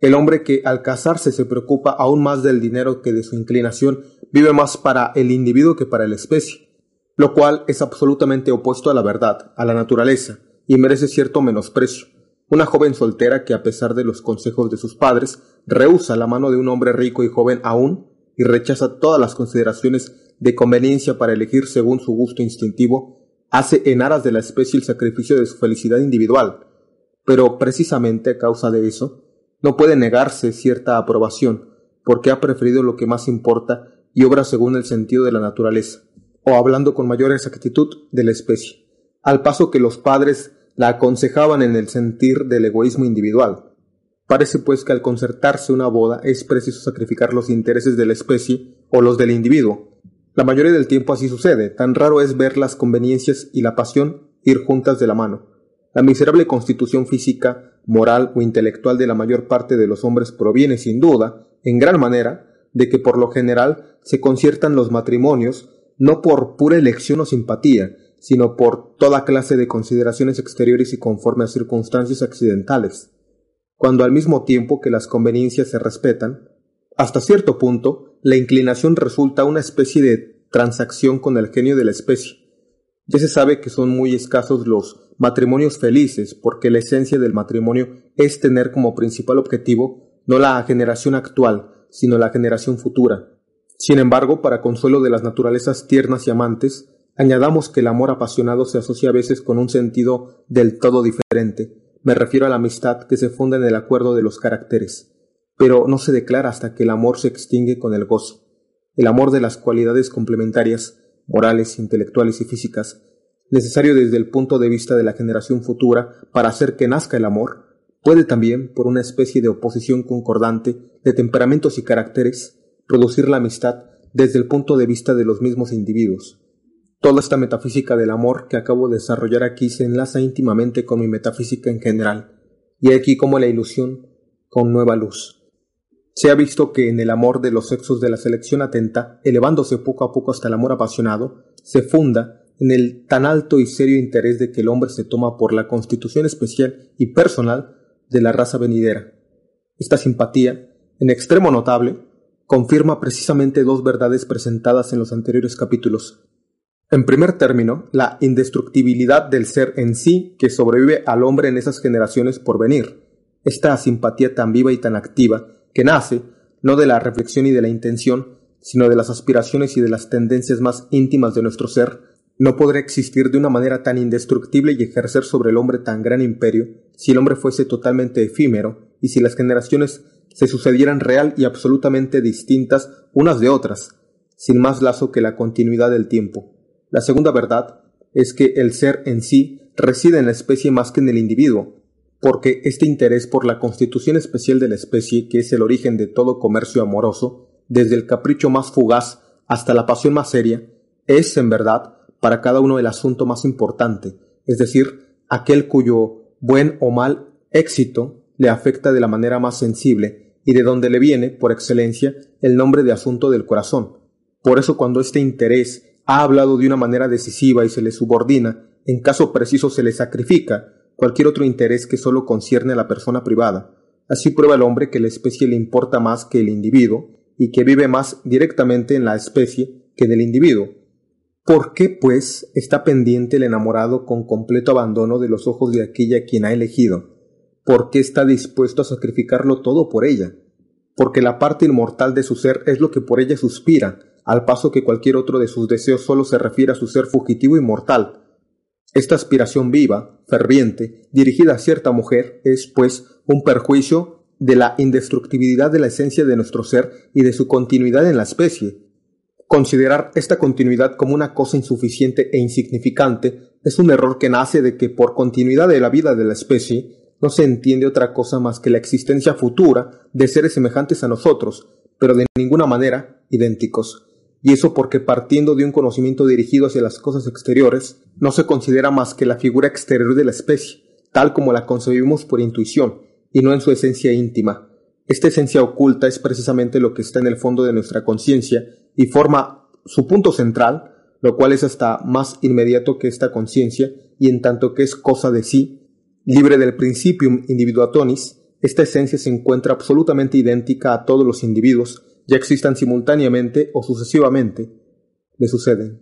El hombre que al casarse se preocupa aún más del dinero que de su inclinación vive más para el individuo que para la especie, lo cual es absolutamente opuesto a la verdad, a la naturaleza, y merece cierto menosprecio. Una joven soltera que a pesar de los consejos de sus padres, rehúsa la mano de un hombre rico y joven aún y rechaza todas las consideraciones de conveniencia para elegir según su gusto instintivo, hace en aras de la especie el sacrificio de su felicidad individual. Pero precisamente a causa de eso, no puede negarse cierta aprobación, porque ha preferido lo que más importa y obra según el sentido de la naturaleza, o hablando con mayor exactitud de la especie, al paso que los padres la aconsejaban en el sentir del egoísmo individual. Parece pues que al concertarse una boda es preciso sacrificar los intereses de la especie o los del individuo. La mayoría del tiempo así sucede, tan raro es ver las conveniencias y la pasión ir juntas de la mano. La miserable constitución física, moral o intelectual de la mayor parte de los hombres proviene, sin duda, en gran manera, de que por lo general se conciertan los matrimonios no por pura elección o simpatía, sino por toda clase de consideraciones exteriores y conforme a circunstancias accidentales, cuando al mismo tiempo que las conveniencias se respetan, hasta cierto punto, la inclinación resulta una especie de transacción con el genio de la especie. Ya se sabe que son muy escasos los matrimonios felices, porque la esencia del matrimonio es tener como principal objetivo no la generación actual, sino la generación futura. Sin embargo, para consuelo de las naturalezas tiernas y amantes, añadamos que el amor apasionado se asocia a veces con un sentido del todo diferente. Me refiero a la amistad que se funda en el acuerdo de los caracteres, pero no se declara hasta que el amor se extingue con el gozo. El amor de las cualidades complementarias, morales, intelectuales y físicas, necesario desde el punto de vista de la generación futura para hacer que nazca el amor, puede también, por una especie de oposición concordante de temperamentos y caracteres, producir la amistad desde el punto de vista de los mismos individuos. Toda esta metafísica del amor que acabo de desarrollar aquí se enlaza íntimamente con mi metafísica en general, y aquí como la ilusión con nueva luz. Se ha visto que en el amor de los sexos de la selección atenta, elevándose poco a poco hasta el amor apasionado, se funda en el tan alto y serio interés de que el hombre se toma por la constitución especial y personal de la raza venidera. Esta simpatía, en extremo notable, confirma precisamente dos verdades presentadas en los anteriores capítulos. En primer término, la indestructibilidad del ser en sí que sobrevive al hombre en esas generaciones por venir. Esta simpatía tan viva y tan activa que nace no de la reflexión y de la intención, sino de las aspiraciones y de las tendencias más íntimas de nuestro ser, no podrá existir de una manera tan indestructible y ejercer sobre el hombre tan gran imperio si el hombre fuese totalmente efímero y si las generaciones se sucedieran real y absolutamente distintas unas de otras, sin más lazo que la continuidad del tiempo. La segunda verdad es que el ser en sí reside en la especie más que en el individuo, porque este interés por la constitución especial de la especie, que es el origen de todo comercio amoroso, desde el capricho más fugaz hasta la pasión más seria, es, en verdad, para cada uno el asunto más importante, es decir, aquel cuyo buen o mal éxito le afecta de la manera más sensible y de donde le viene, por excelencia, el nombre de asunto del corazón. Por eso cuando este interés ha hablado de una manera decisiva y se le subordina, en caso preciso se le sacrifica cualquier otro interés que solo concierne a la persona privada. Así prueba el hombre que la especie le importa más que el individuo y que vive más directamente en la especie que en el individuo, ¿Por qué, pues, está pendiente el enamorado con completo abandono de los ojos de aquella quien ha elegido? ¿Por qué está dispuesto a sacrificarlo todo por ella? Porque la parte inmortal de su ser es lo que por ella suspira, al paso que cualquier otro de sus deseos solo se refiere a su ser fugitivo y mortal. Esta aspiración viva, ferviente, dirigida a cierta mujer, es, pues, un perjuicio de la indestructibilidad de la esencia de nuestro ser y de su continuidad en la especie, Considerar esta continuidad como una cosa insuficiente e insignificante es un error que nace de que por continuidad de la vida de la especie no se entiende otra cosa más que la existencia futura de seres semejantes a nosotros, pero de ninguna manera idénticos. Y eso porque partiendo de un conocimiento dirigido hacia las cosas exteriores, no se considera más que la figura exterior de la especie, tal como la concebimos por intuición, y no en su esencia íntima. Esta esencia oculta es precisamente lo que está en el fondo de nuestra conciencia y forma su punto central, lo cual es hasta más inmediato que esta conciencia, y en tanto que es cosa de sí, libre del principium individuatonis, esta esencia se encuentra absolutamente idéntica a todos los individuos, ya existan simultáneamente o sucesivamente, le suceden.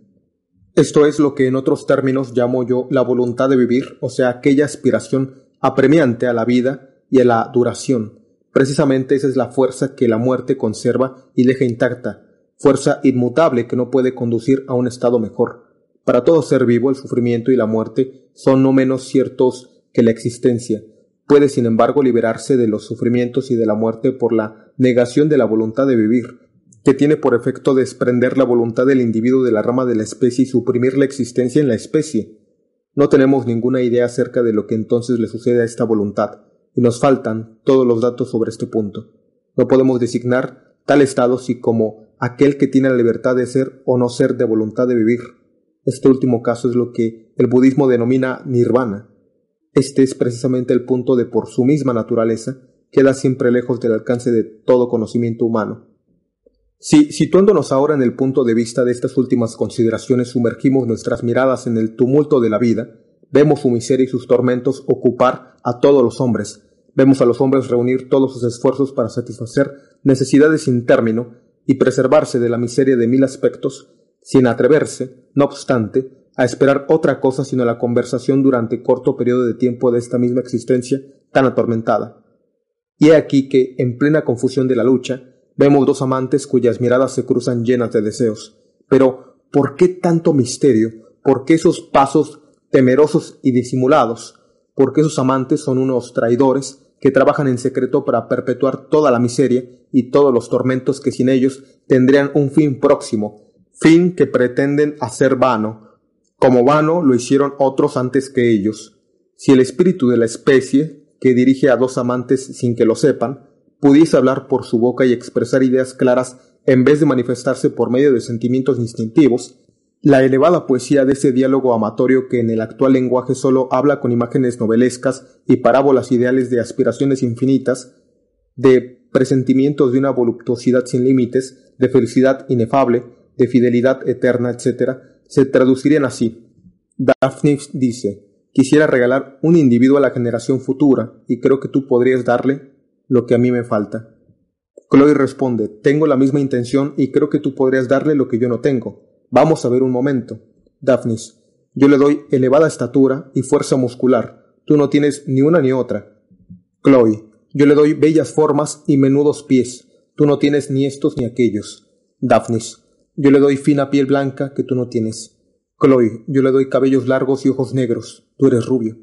Esto es lo que en otros términos llamo yo la voluntad de vivir, o sea, aquella aspiración apremiante a la vida y a la duración. Precisamente esa es la fuerza que la muerte conserva y deja intacta, fuerza inmutable que no puede conducir a un estado mejor. Para todo ser vivo el sufrimiento y la muerte son no menos ciertos que la existencia. Puede, sin embargo, liberarse de los sufrimientos y de la muerte por la negación de la voluntad de vivir, que tiene por efecto desprender la voluntad del individuo de la rama de la especie y suprimir la existencia en la especie. No tenemos ninguna idea acerca de lo que entonces le sucede a esta voluntad, y nos faltan todos los datos sobre este punto. No podemos designar tal estado si como aquel que tiene la libertad de ser o no ser de voluntad de vivir. Este último caso es lo que el budismo denomina nirvana. Este es precisamente el punto de por su misma naturaleza queda siempre lejos del alcance de todo conocimiento humano. Si, situándonos ahora en el punto de vista de estas últimas consideraciones, sumergimos nuestras miradas en el tumulto de la vida, vemos su miseria y sus tormentos ocupar a todos los hombres, vemos a los hombres reunir todos sus esfuerzos para satisfacer necesidades sin término y preservarse de la miseria de mil aspectos, sin atreverse, no obstante, a esperar otra cosa sino la conversación durante corto periodo de tiempo de esta misma existencia tan atormentada. Y he aquí que, en plena confusión de la lucha, vemos dos amantes cuyas miradas se cruzan llenas de deseos. Pero, ¿por qué tanto misterio? ¿Por qué esos pasos temerosos y disimulados? ¿Por qué esos amantes son unos traidores que trabajan en secreto para perpetuar toda la miseria y todos los tormentos que sin ellos tendrían un fin próximo, fin que pretenden hacer vano, como vano lo hicieron otros antes que ellos. Si el espíritu de la especie, que dirige a dos amantes sin que lo sepan, pudiese hablar por su boca y expresar ideas claras en vez de manifestarse por medio de sentimientos instintivos, la elevada poesía de ese diálogo amatorio que en el actual lenguaje solo habla con imágenes novelescas y parábolas ideales de aspiraciones infinitas, de presentimientos de una voluptuosidad sin límites, de felicidad inefable, de fidelidad eterna, etc., se traducirían así. Daphne dice, quisiera regalar un individuo a la generación futura y creo que tú podrías darle lo que a mí me falta. Chloe responde, tengo la misma intención y creo que tú podrías darle lo que yo no tengo. Vamos a ver un momento. Daphnis, yo le doy elevada estatura y fuerza muscular. Tú no tienes ni una ni otra. Chloe, yo le doy bellas formas y menudos pies. Tú no tienes ni estos ni aquellos. Daphnis, yo le doy fina piel blanca que tú no tienes. Chloe, yo le doy cabellos largos y ojos negros. Tú eres rubio.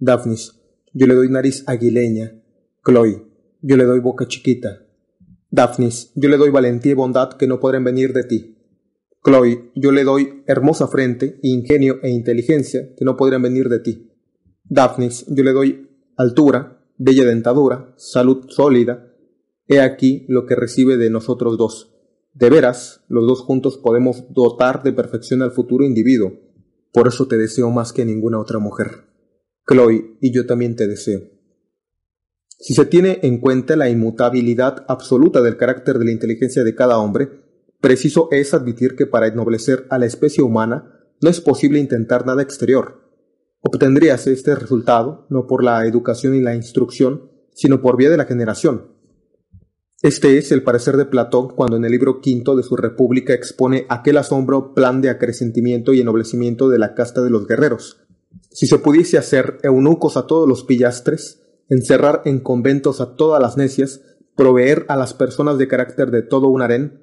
Daphnis, yo le doy nariz aguileña. Chloe, yo le doy boca chiquita. Daphnis, yo le doy valentía y bondad que no podrán venir de ti. Chloe, yo le doy hermosa frente, ingenio e inteligencia que no podrán venir de ti. Daphnis, yo le doy altura, bella dentadura, salud sólida. He aquí lo que recibe de nosotros dos. De veras, los dos juntos podemos dotar de perfección al futuro individuo. Por eso te deseo más que ninguna otra mujer. Chloe, y yo también te deseo. Si se tiene en cuenta la inmutabilidad absoluta del carácter de la inteligencia de cada hombre, preciso es admitir que para ennoblecer a la especie humana no es posible intentar nada exterior. Obtendríase este resultado no por la educación y la instrucción, sino por vía de la generación. Este es el parecer de Platón cuando en el libro quinto de su República expone aquel asombro plan de acrecentimiento y ennoblecimiento de la casta de los guerreros. Si se pudiese hacer eunucos a todos los pillastres, encerrar en conventos a todas las necias, proveer a las personas de carácter de todo un harén,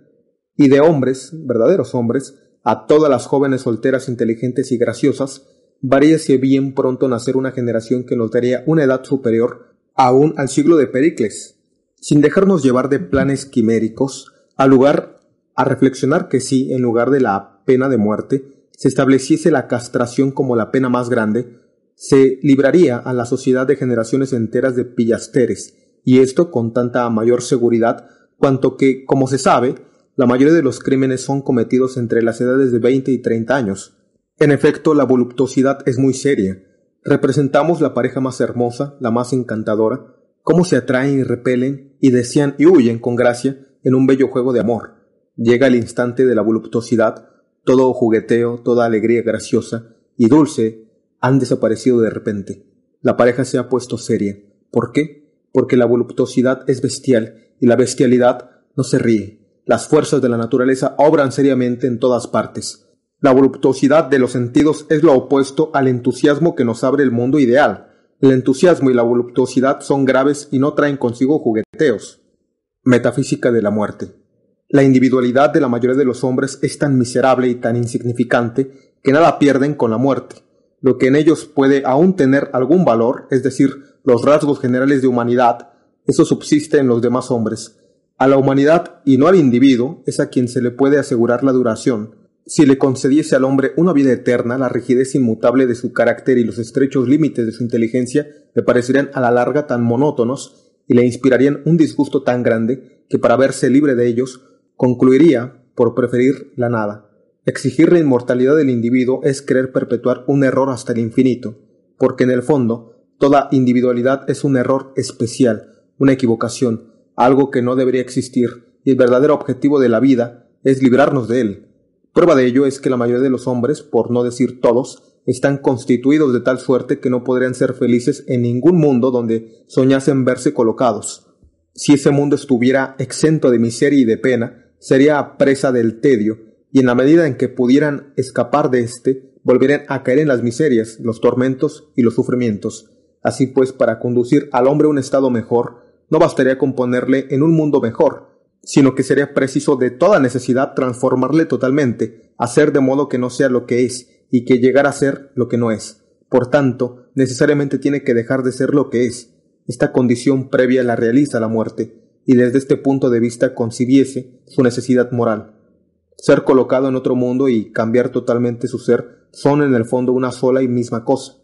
y de hombres, verdaderos hombres, a todas las jóvenes solteras inteligentes y graciosas, varíase bien pronto nacer una generación que nos daría una edad superior aún al siglo de Pericles, sin dejarnos llevar de planes quiméricos, al lugar a reflexionar que si, en lugar de la pena de muerte, se estableciese la castración como la pena más grande, se libraría a la sociedad de generaciones enteras de pillasteres, y esto con tanta mayor seguridad cuanto que, como se sabe, la mayoría de los crímenes son cometidos entre las edades de 20 y 30 años. En efecto, la voluptuosidad es muy seria. Representamos la pareja más hermosa, la más encantadora, cómo se atraen y repelen y desean y huyen con gracia en un bello juego de amor. Llega el instante de la voluptuosidad, todo jugueteo, toda alegría graciosa y dulce han desaparecido de repente. La pareja se ha puesto seria. ¿Por qué? porque la voluptuosidad es bestial y la bestialidad no se ríe. Las fuerzas de la naturaleza obran seriamente en todas partes. La voluptuosidad de los sentidos es lo opuesto al entusiasmo que nos abre el mundo ideal. El entusiasmo y la voluptuosidad son graves y no traen consigo jugueteos. Metafísica de la muerte. La individualidad de la mayoría de los hombres es tan miserable y tan insignificante que nada pierden con la muerte. Lo que en ellos puede aún tener algún valor, es decir, los rasgos generales de humanidad, eso subsiste en los demás hombres. A la humanidad y no al individuo es a quien se le puede asegurar la duración. Si le concediese al hombre una vida eterna, la rigidez inmutable de su carácter y los estrechos límites de su inteligencia le parecerían a la larga tan monótonos y le inspirarían un disgusto tan grande que para verse libre de ellos concluiría por preferir la nada. Exigir la inmortalidad del individuo es querer perpetuar un error hasta el infinito, porque en el fondo toda individualidad es un error especial, una equivocación, algo que no debería existir, y el verdadero objetivo de la vida es librarnos de él. Prueba de ello es que la mayoría de los hombres, por no decir todos, están constituidos de tal suerte que no podrían ser felices en ningún mundo donde soñasen verse colocados. Si ese mundo estuviera exento de miseria y de pena, sería presa del tedio, y en la medida en que pudieran escapar de éste, volverían a caer en las miserias, los tormentos y los sufrimientos. Así pues, para conducir al hombre a un estado mejor, no bastaría con ponerle en un mundo mejor, sino que sería preciso de toda necesidad transformarle totalmente, hacer de modo que no sea lo que es, y que llegar a ser lo que no es. Por tanto, necesariamente tiene que dejar de ser lo que es. Esta condición previa la realiza la muerte, y desde este punto de vista concibiese su necesidad moral. Ser colocado en otro mundo y cambiar totalmente su ser son en el fondo una sola y misma cosa.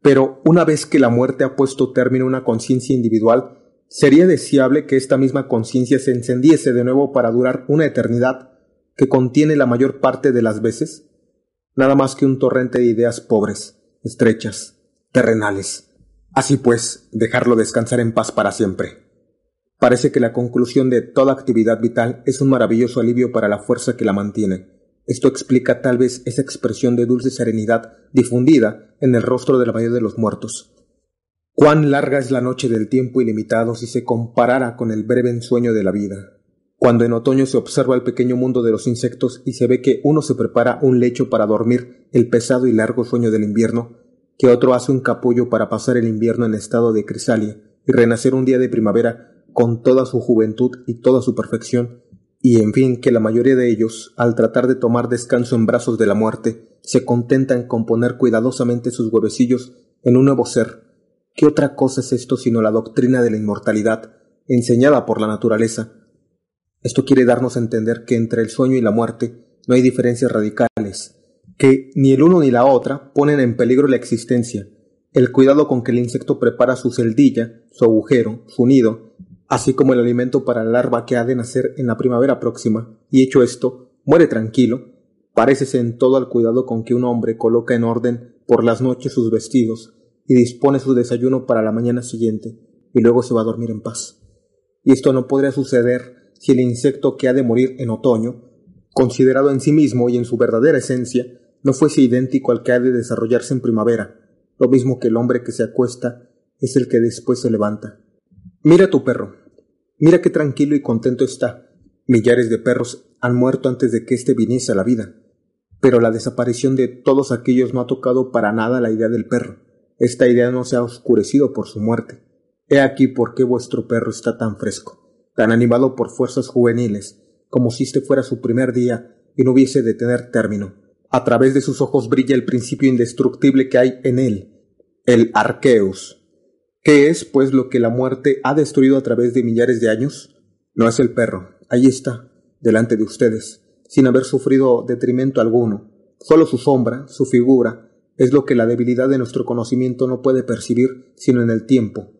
Pero una vez que la muerte ha puesto término a una conciencia individual, ¿sería deseable que esta misma conciencia se encendiese de nuevo para durar una eternidad que contiene la mayor parte de las veces? nada más que un torrente de ideas pobres, estrechas, terrenales. Así pues, dejarlo descansar en paz para siempre. Parece que la conclusión de toda actividad vital es un maravilloso alivio para la fuerza que la mantiene. Esto explica tal vez esa expresión de dulce serenidad difundida en el rostro del Valle de los Muertos. Cuán larga es la noche del tiempo ilimitado si se comparara con el breve ensueño de la vida. Cuando en otoño se observa el pequeño mundo de los insectos y se ve que uno se prepara un lecho para dormir el pesado y largo sueño del invierno, que otro hace un capullo para pasar el invierno en estado de crisalia y renacer un día de primavera con toda su juventud y toda su perfección, y en fin que la mayoría de ellos, al tratar de tomar descanso en brazos de la muerte, se contentan con poner cuidadosamente sus huevecillos en un nuevo ser. ¿Qué otra cosa es esto sino la doctrina de la inmortalidad, enseñada por la naturaleza, esto quiere darnos a entender que entre el sueño y la muerte no hay diferencias radicales, que ni el uno ni la otra ponen en peligro la existencia. El cuidado con que el insecto prepara su celdilla, su agujero, su nido, así como el alimento para la larva que ha de nacer en la primavera próxima, y hecho esto, muere tranquilo, parécese en todo al cuidado con que un hombre coloca en orden por las noches sus vestidos y dispone su desayuno para la mañana siguiente, y luego se va a dormir en paz. Y esto no podría suceder si el insecto que ha de morir en otoño, considerado en sí mismo y en su verdadera esencia, no fuese idéntico al que ha de desarrollarse en primavera, lo mismo que el hombre que se acuesta es el que después se levanta. Mira tu perro, mira qué tranquilo y contento está. Millares de perros han muerto antes de que éste viniese a la vida, pero la desaparición de todos aquellos no ha tocado para nada la idea del perro. Esta idea no se ha oscurecido por su muerte. He aquí por qué vuestro perro está tan fresco tan animado por fuerzas juveniles, como si este fuera su primer día y no hubiese de tener término. A través de sus ojos brilla el principio indestructible que hay en él, el Arqueus. ¿Qué es, pues, lo que la muerte ha destruido a través de millares de años? No es el perro, ahí está, delante de ustedes, sin haber sufrido detrimento alguno. Solo su sombra, su figura, es lo que la debilidad de nuestro conocimiento no puede percibir sino en el tiempo,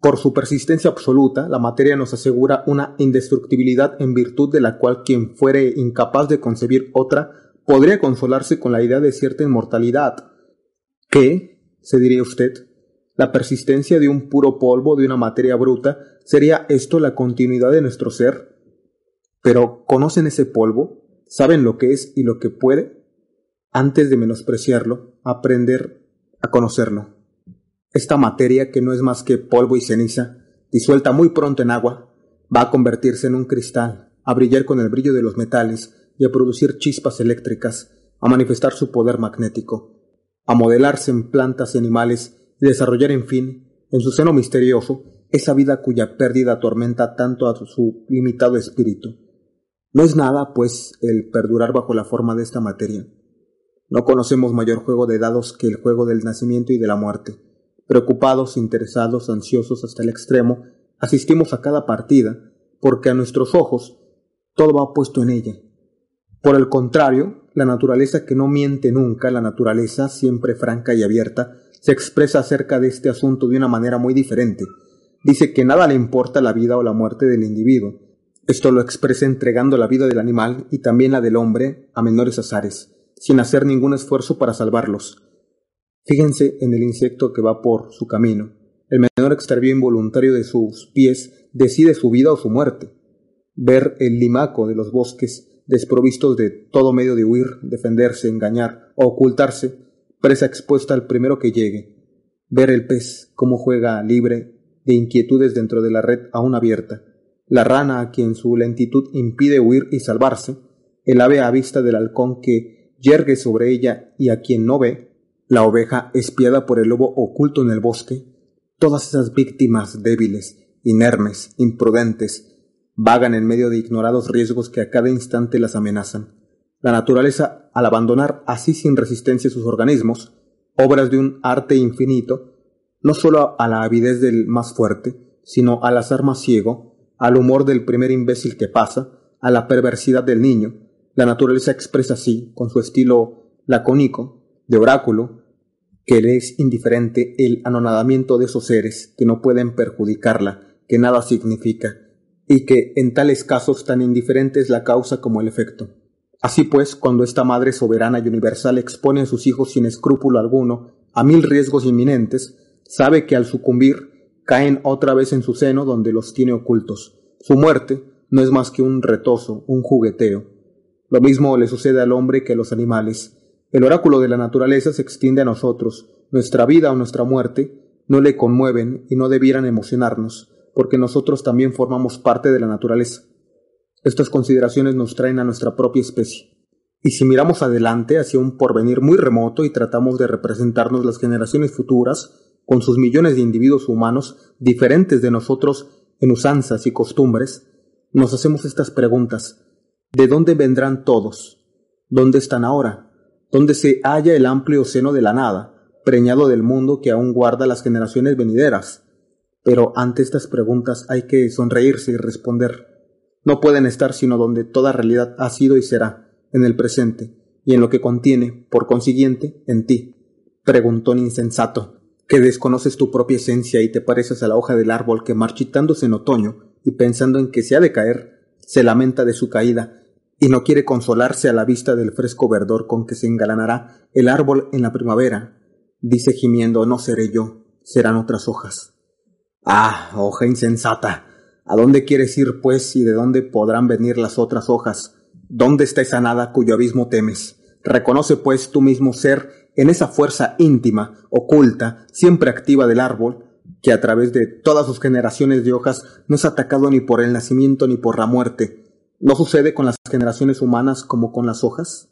por su persistencia absoluta, la materia nos asegura una indestructibilidad en virtud de la cual quien fuere incapaz de concebir otra podría consolarse con la idea de cierta inmortalidad. ¿Qué? se diría usted. La persistencia de un puro polvo de una materia bruta, ¿sería esto la continuidad de nuestro ser? Pero ¿conocen ese polvo? ¿Saben lo que es y lo que puede? Antes de menospreciarlo, aprender a conocerlo. Esta materia, que no es más que polvo y ceniza, disuelta muy pronto en agua, va a convertirse en un cristal, a brillar con el brillo de los metales y a producir chispas eléctricas, a manifestar su poder magnético, a modelarse en plantas y animales y desarrollar, en fin, en su seno misterioso, esa vida cuya pérdida atormenta tanto a su limitado espíritu. No es nada, pues, el perdurar bajo la forma de esta materia. No conocemos mayor juego de dados que el juego del nacimiento y de la muerte. Preocupados, interesados, ansiosos hasta el extremo, asistimos a cada partida, porque a nuestros ojos todo va puesto en ella. Por el contrario, la naturaleza que no miente nunca, la naturaleza siempre franca y abierta, se expresa acerca de este asunto de una manera muy diferente. Dice que nada le importa la vida o la muerte del individuo. Esto lo expresa entregando la vida del animal y también la del hombre a menores azares, sin hacer ningún esfuerzo para salvarlos. Fíjense en el insecto que va por su camino. El menor extravío involuntario de sus pies decide su vida o su muerte. Ver el limaco de los bosques desprovistos de todo medio de huir, defenderse, engañar o ocultarse, presa expuesta al primero que llegue. Ver el pez cómo juega libre de inquietudes dentro de la red aún abierta. La rana a quien su lentitud impide huir y salvarse. El ave a vista del halcón que yergue sobre ella y a quien no ve. La oveja espiada por el lobo oculto en el bosque. Todas esas víctimas débiles, inermes, imprudentes, vagan en medio de ignorados riesgos que a cada instante las amenazan. La naturaleza, al abandonar así sin resistencia sus organismos, obras de un arte infinito, no sólo a la avidez del más fuerte, sino al azar más ciego, al humor del primer imbécil que pasa, a la perversidad del niño, la naturaleza expresa así, con su estilo lacónico, de oráculo, que le es indiferente el anonadamiento de esos seres que no pueden perjudicarla, que nada significa, y que en tales casos tan indiferente es la causa como el efecto. Así pues, cuando esta madre soberana y universal expone a sus hijos sin escrúpulo alguno a mil riesgos inminentes, sabe que al sucumbir caen otra vez en su seno donde los tiene ocultos. Su muerte no es más que un retozo, un jugueteo. Lo mismo le sucede al hombre que a los animales. El oráculo de la naturaleza se extiende a nosotros. Nuestra vida o nuestra muerte no le conmueven y no debieran emocionarnos porque nosotros también formamos parte de la naturaleza. Estas consideraciones nos traen a nuestra propia especie. Y si miramos adelante hacia un porvenir muy remoto y tratamos de representarnos las generaciones futuras, con sus millones de individuos humanos diferentes de nosotros en usanzas y costumbres, nos hacemos estas preguntas. ¿De dónde vendrán todos? ¿Dónde están ahora? ¿Dónde se halla el amplio seno de la nada, preñado del mundo que aún guarda las generaciones venideras? Pero ante estas preguntas hay que sonreírse y responder. No pueden estar sino donde toda realidad ha sido y será, en el presente, y en lo que contiene, por consiguiente, en ti. Preguntón insensato, que desconoces tu propia esencia y te pareces a la hoja del árbol que marchitándose en otoño y pensando en que se ha de caer, se lamenta de su caída y no quiere consolarse a la vista del fresco verdor con que se engalanará el árbol en la primavera. Dice gimiendo, no seré yo, serán otras hojas. Ah, hoja insensata. ¿A dónde quieres ir, pues, y de dónde podrán venir las otras hojas? ¿Dónde está esa nada cuyo abismo temes? Reconoce, pues, tú mismo ser en esa fuerza íntima, oculta, siempre activa del árbol, que a través de todas sus generaciones de hojas no es atacado ni por el nacimiento ni por la muerte. ¿No sucede con las generaciones humanas como con las hojas?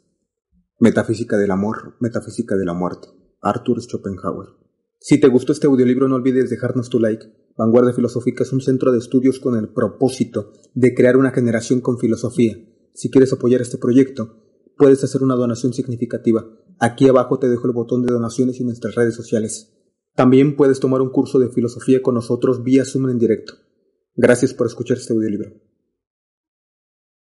Metafísica del amor, metafísica de la muerte. Arthur Schopenhauer. Si te gustó este audiolibro no olvides dejarnos tu like Vanguardia Filosófica es un centro de estudios con el propósito de crear una generación con filosofía. Si quieres apoyar este proyecto, puedes hacer una donación significativa. Aquí abajo te dejo el botón de donaciones y nuestras redes sociales. También puedes tomar un curso de filosofía con nosotros vía Zoom en directo. Gracias por escuchar este audiolibro.